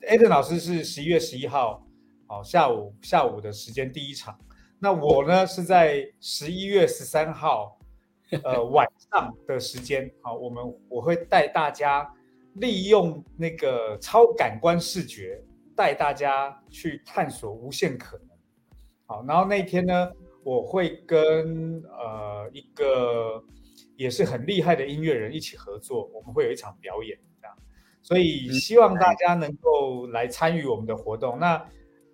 Adams 老师是十一月十一号哦下午下午的时间第一场。那我呢是在十一月十三号，呃晚上的时间，好，我们我会带大家利用那个超感官视觉，带大家去探索无限可能。好，然后那天呢，我会跟呃一个也是很厉害的音乐人一起合作，我们会有一场表演，这样，所以希望大家能够来参与我们的活动。那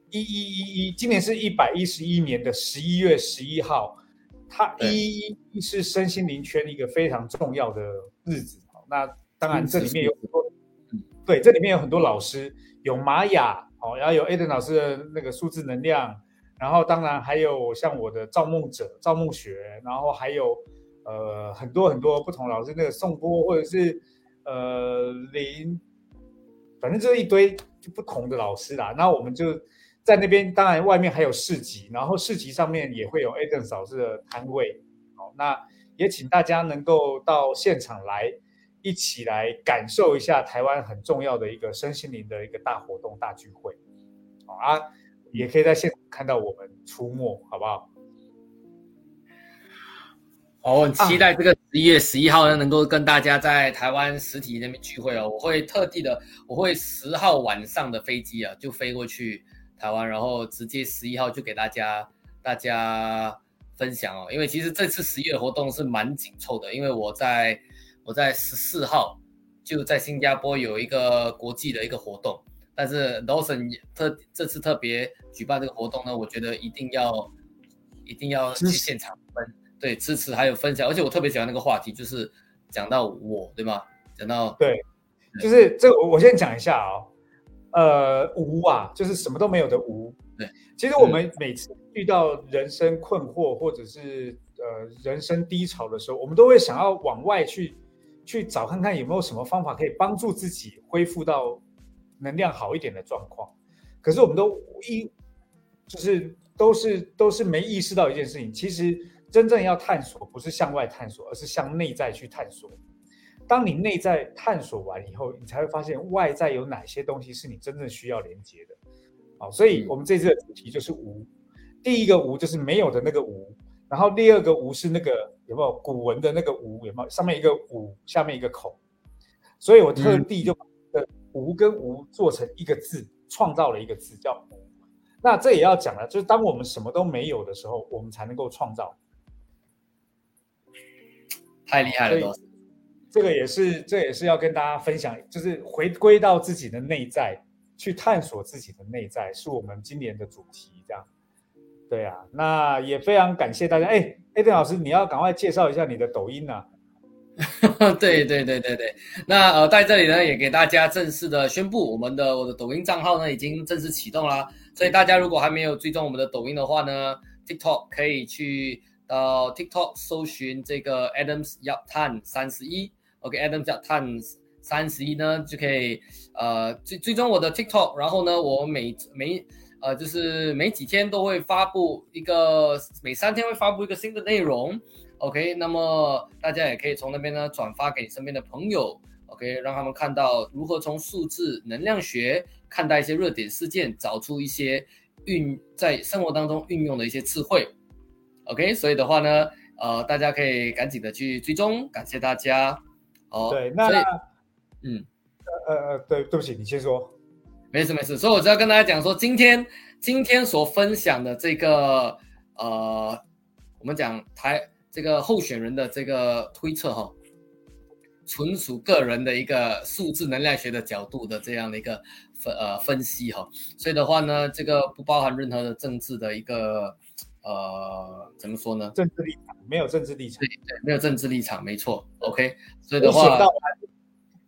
一一一一，今年是一百一十一年的十一月十一号，它一一是身心灵圈一个非常重要的日子。那当然这里面有很多，对，这里面有很多老师，有玛雅，哦，然后有 Aden 老师的那个数字能量，然后当然还有像我的造梦者、造梦学，然后还有呃很多很多不同老师，那个宋波或者是呃林，反正就是一堆就不同的老师啦。那我们就。在那边，当然外面还有市集，然后市集上面也会有 Aden 老师的摊位。好，那也请大家能够到现场来，一起来感受一下台湾很重要的一个身心灵的一个大活动、大聚会。好啊，也可以在现场看到我们出没，好不好？我很期待这个十一月十一号呢，能够跟大家在台湾实体那边聚会哦。我会特地的，我会十号晚上的飞机啊，就飞过去。台湾，然后直接十一号就给大家大家分享哦，因为其实这次十一月活动是蛮紧凑的，因为我在我在十四号就在新加坡有一个国际的一个活动，但是 Lawson 特这次特别举办这个活动呢，我觉得一定要一定要去现场分对支持还有分享，而且我特别喜欢那个话题，就是讲到我对吗？讲到对，就是这个我我先讲一下啊。呃，无啊，就是什么都没有的无。对，其实我们每次遇到人生困惑或者是呃人生低潮的时候，我们都会想要往外去去找看看有没有什么方法可以帮助自己恢复到能量好一点的状况。可是我们都一就是都是都是没意识到一件事情，其实真正要探索不是向外探索，而是向内在去探索。当你内在探索完以后，你才会发现外在有哪些东西是你真正需要连接的。好，所以我们这次的主题就是无。第一个无就是没有的那个无，然后第二个无是那个有没有古文的那个无有没有？上面一个五，下面一个口。所以我特地就无跟无做成一个字，创造了一个字叫无。那这也要讲了，就是当我们什么都没有的时候，我们才能够创造。太厉害了！这个也是，这也是要跟大家分享，就是回归到自己的内在，去探索自己的内在，是我们今年的主题。这样，对啊，那也非常感谢大家。哎，艾登老师，你要赶快介绍一下你的抖音呐。对对对对对，那呃，在这里呢，也给大家正式的宣布，我们的我的抖音账号呢已经正式启动啦。所以大家如果还没有追踪我们的抖音的话呢，TikTok 可以去到 TikTok 搜寻这个 Adams Yap Tan 三十一，OK，Adams Yap Tan 三十一呢就可以呃追追踪我的 TikTok，然后呢，我每每呃就是每几天都会发布一个，每三天会发布一个新的内容。OK，那么大家也可以从那边呢转发给身边的朋友，OK，让他们看到如何从数字能量学看待一些热点事件，找出一些运在生活当中运用的一些智慧。OK，所以的话呢，呃，大家可以赶紧的去追踪，感谢大家。哦，对，那嗯，呃呃，对，对不起，你先说。没事没事，所以我就要跟大家讲说，今天今天所分享的这个呃，我们讲台。这个候选人的这个推测哈，纯属个人的一个数字能量学的角度的这样的一个分呃分析哈，所以的话呢，这个不包含任何的政治的一个呃怎么说呢？政治立场没有政治立场，对对，没有政治立场，没错。OK，所以的话，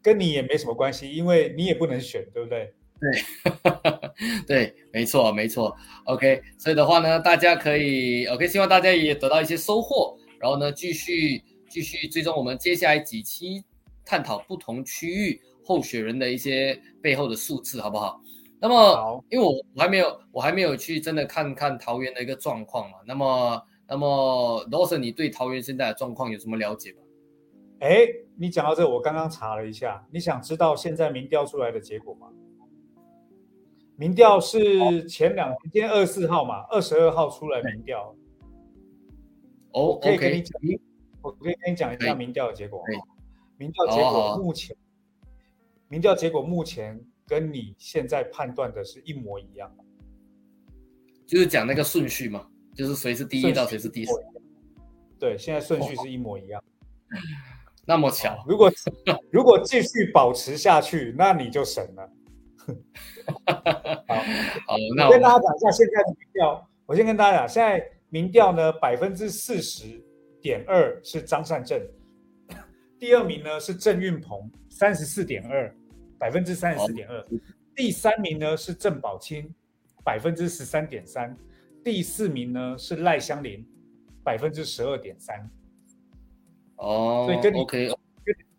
跟你也没什么关系，因为你也不能选，对不对？对，对，没错没错。OK，所以的话呢，大家可以 OK，希望大家也得到一些收获。然后呢，继续继续追踪我们接下来几期探讨不同区域候选人的一些背后的数字，好不好？那么，因为我我还没有我还没有去真的看看桃园的一个状况嘛。那么，那么罗森，你对桃园现在的状况有什么了解吗？哎，你讲到这，我刚刚查了一下，你想知道现在民调出来的结果吗？民调是前两天二十四号嘛，二十二号出来民调。哦，可以跟你讲，我可以跟你讲一下民调的结果。民调结果目前，民调结果目前跟你现在判断的是一模一样。就是讲那个顺序嘛，就是谁是第一到谁是第四。对，现在顺序是一模一样。那么巧，如果 如果继续保持下去，那你就神了。好，好，那我跟大家讲一下现在的民调。我先跟大家讲，现在。民调呢，百分之四十点二是张善政，第二名呢是郑运鹏，三十四点二，百分之三十四点二，第三名呢是郑宝清，百分之十三点三，第四名呢是赖香林，百分之十二点三。哦，所以跟你跟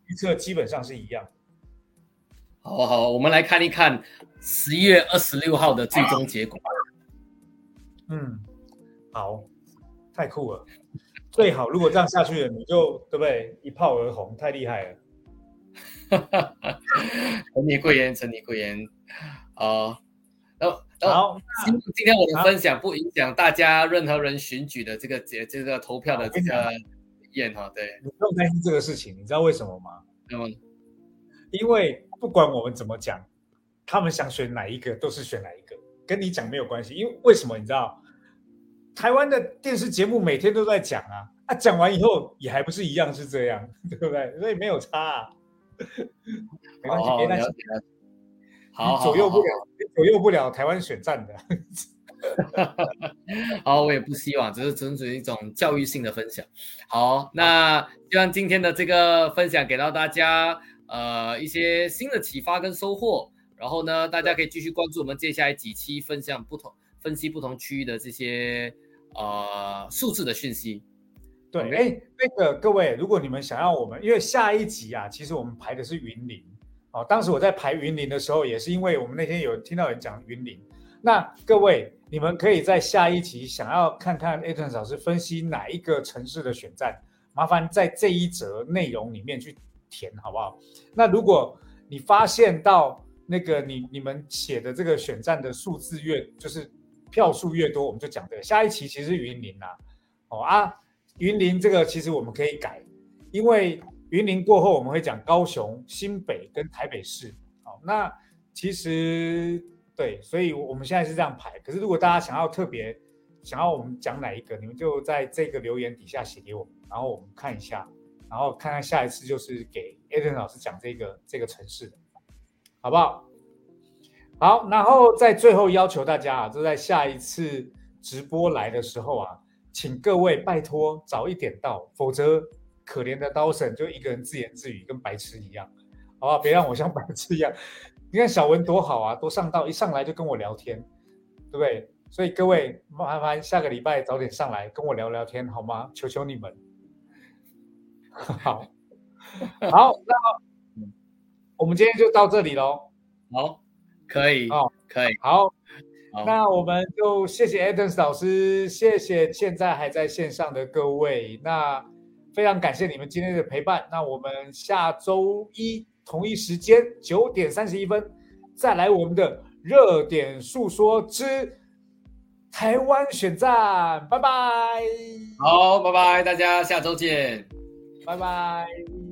预测基本上是一样。好好，我们来看一看十一月二十六号的最终结果。嗯。好，太酷了！最好如果这样下去了，你就对不对？一炮而红，太厉害了！陈尼贵言，陈尼贵言，哦，好，今今天我的分享不影响大家任何人选举的这个结这个投票的这个验哈，对，你不用担心这个事情，你知道为什么吗？那么，因为不管我们怎么讲，他们想选哪一个都是选哪一个，跟你讲没有关系。因为为什么？你知道？台湾的电视节目每天都在讲啊，啊，讲完以后也还不是一样是这样，对不对？所以没有差，啊。没关系，别担心，好，左右不了，左右不了台湾选战的。好，我也不希望，只是纯属一种教育性的分享。好，那希望今天的这个分享给到大家，呃，一些新的启发跟收获。然后呢，大家可以继续关注我们接下来几期分享不同。分析不同区域的这些呃数字的讯息。对，哎，那个各位，如果你们想要我们，因为下一集啊，其实我们排的是云林。哦，当时我在排云林的时候，也是因为我们那天有听到人讲云林。那各位，你们可以在下一集想要看看 a t o n 老师分析哪一个城市的选战，麻烦在这一则内容里面去填，好不好？那如果你发现到那个你你们写的这个选战的数字越就是。票数越多，我们就讲这个。下一期其实是云林啦，哦啊，云林这个其实我们可以改，因为云林过后我们会讲高雄、新北跟台北市。好，那其实对，所以我们现在是这样排。可是如果大家想要特别想要我们讲哪一个，你们就在这个留言底下写给我们，然后我们看一下，然后看看下一次就是给艾登老师讲这个这个城市的，好不好？好，然后在最后要求大家啊，就在下一次直播来的时候啊，请各位拜托早一点到，否则可怜的刀神就一个人自言自语，跟白痴一样，好吧？别让我像白痴一样。你看小文多好啊，多上道，一上来就跟我聊天，对不对？所以各位麻烦下个礼拜早点上来跟我聊聊天好吗？求求你们。好，好，那我们今天就到这里喽。好，可以，哦，可以，好，好，那我们就谢谢 Adams 老师，谢谢现在还在线上的各位，那非常感谢你们今天的陪伴。那我们下周一同一时间九点三十一分再来我们的热点诉说之台湾选战，拜拜，好，拜拜，大家下周见。拜拜。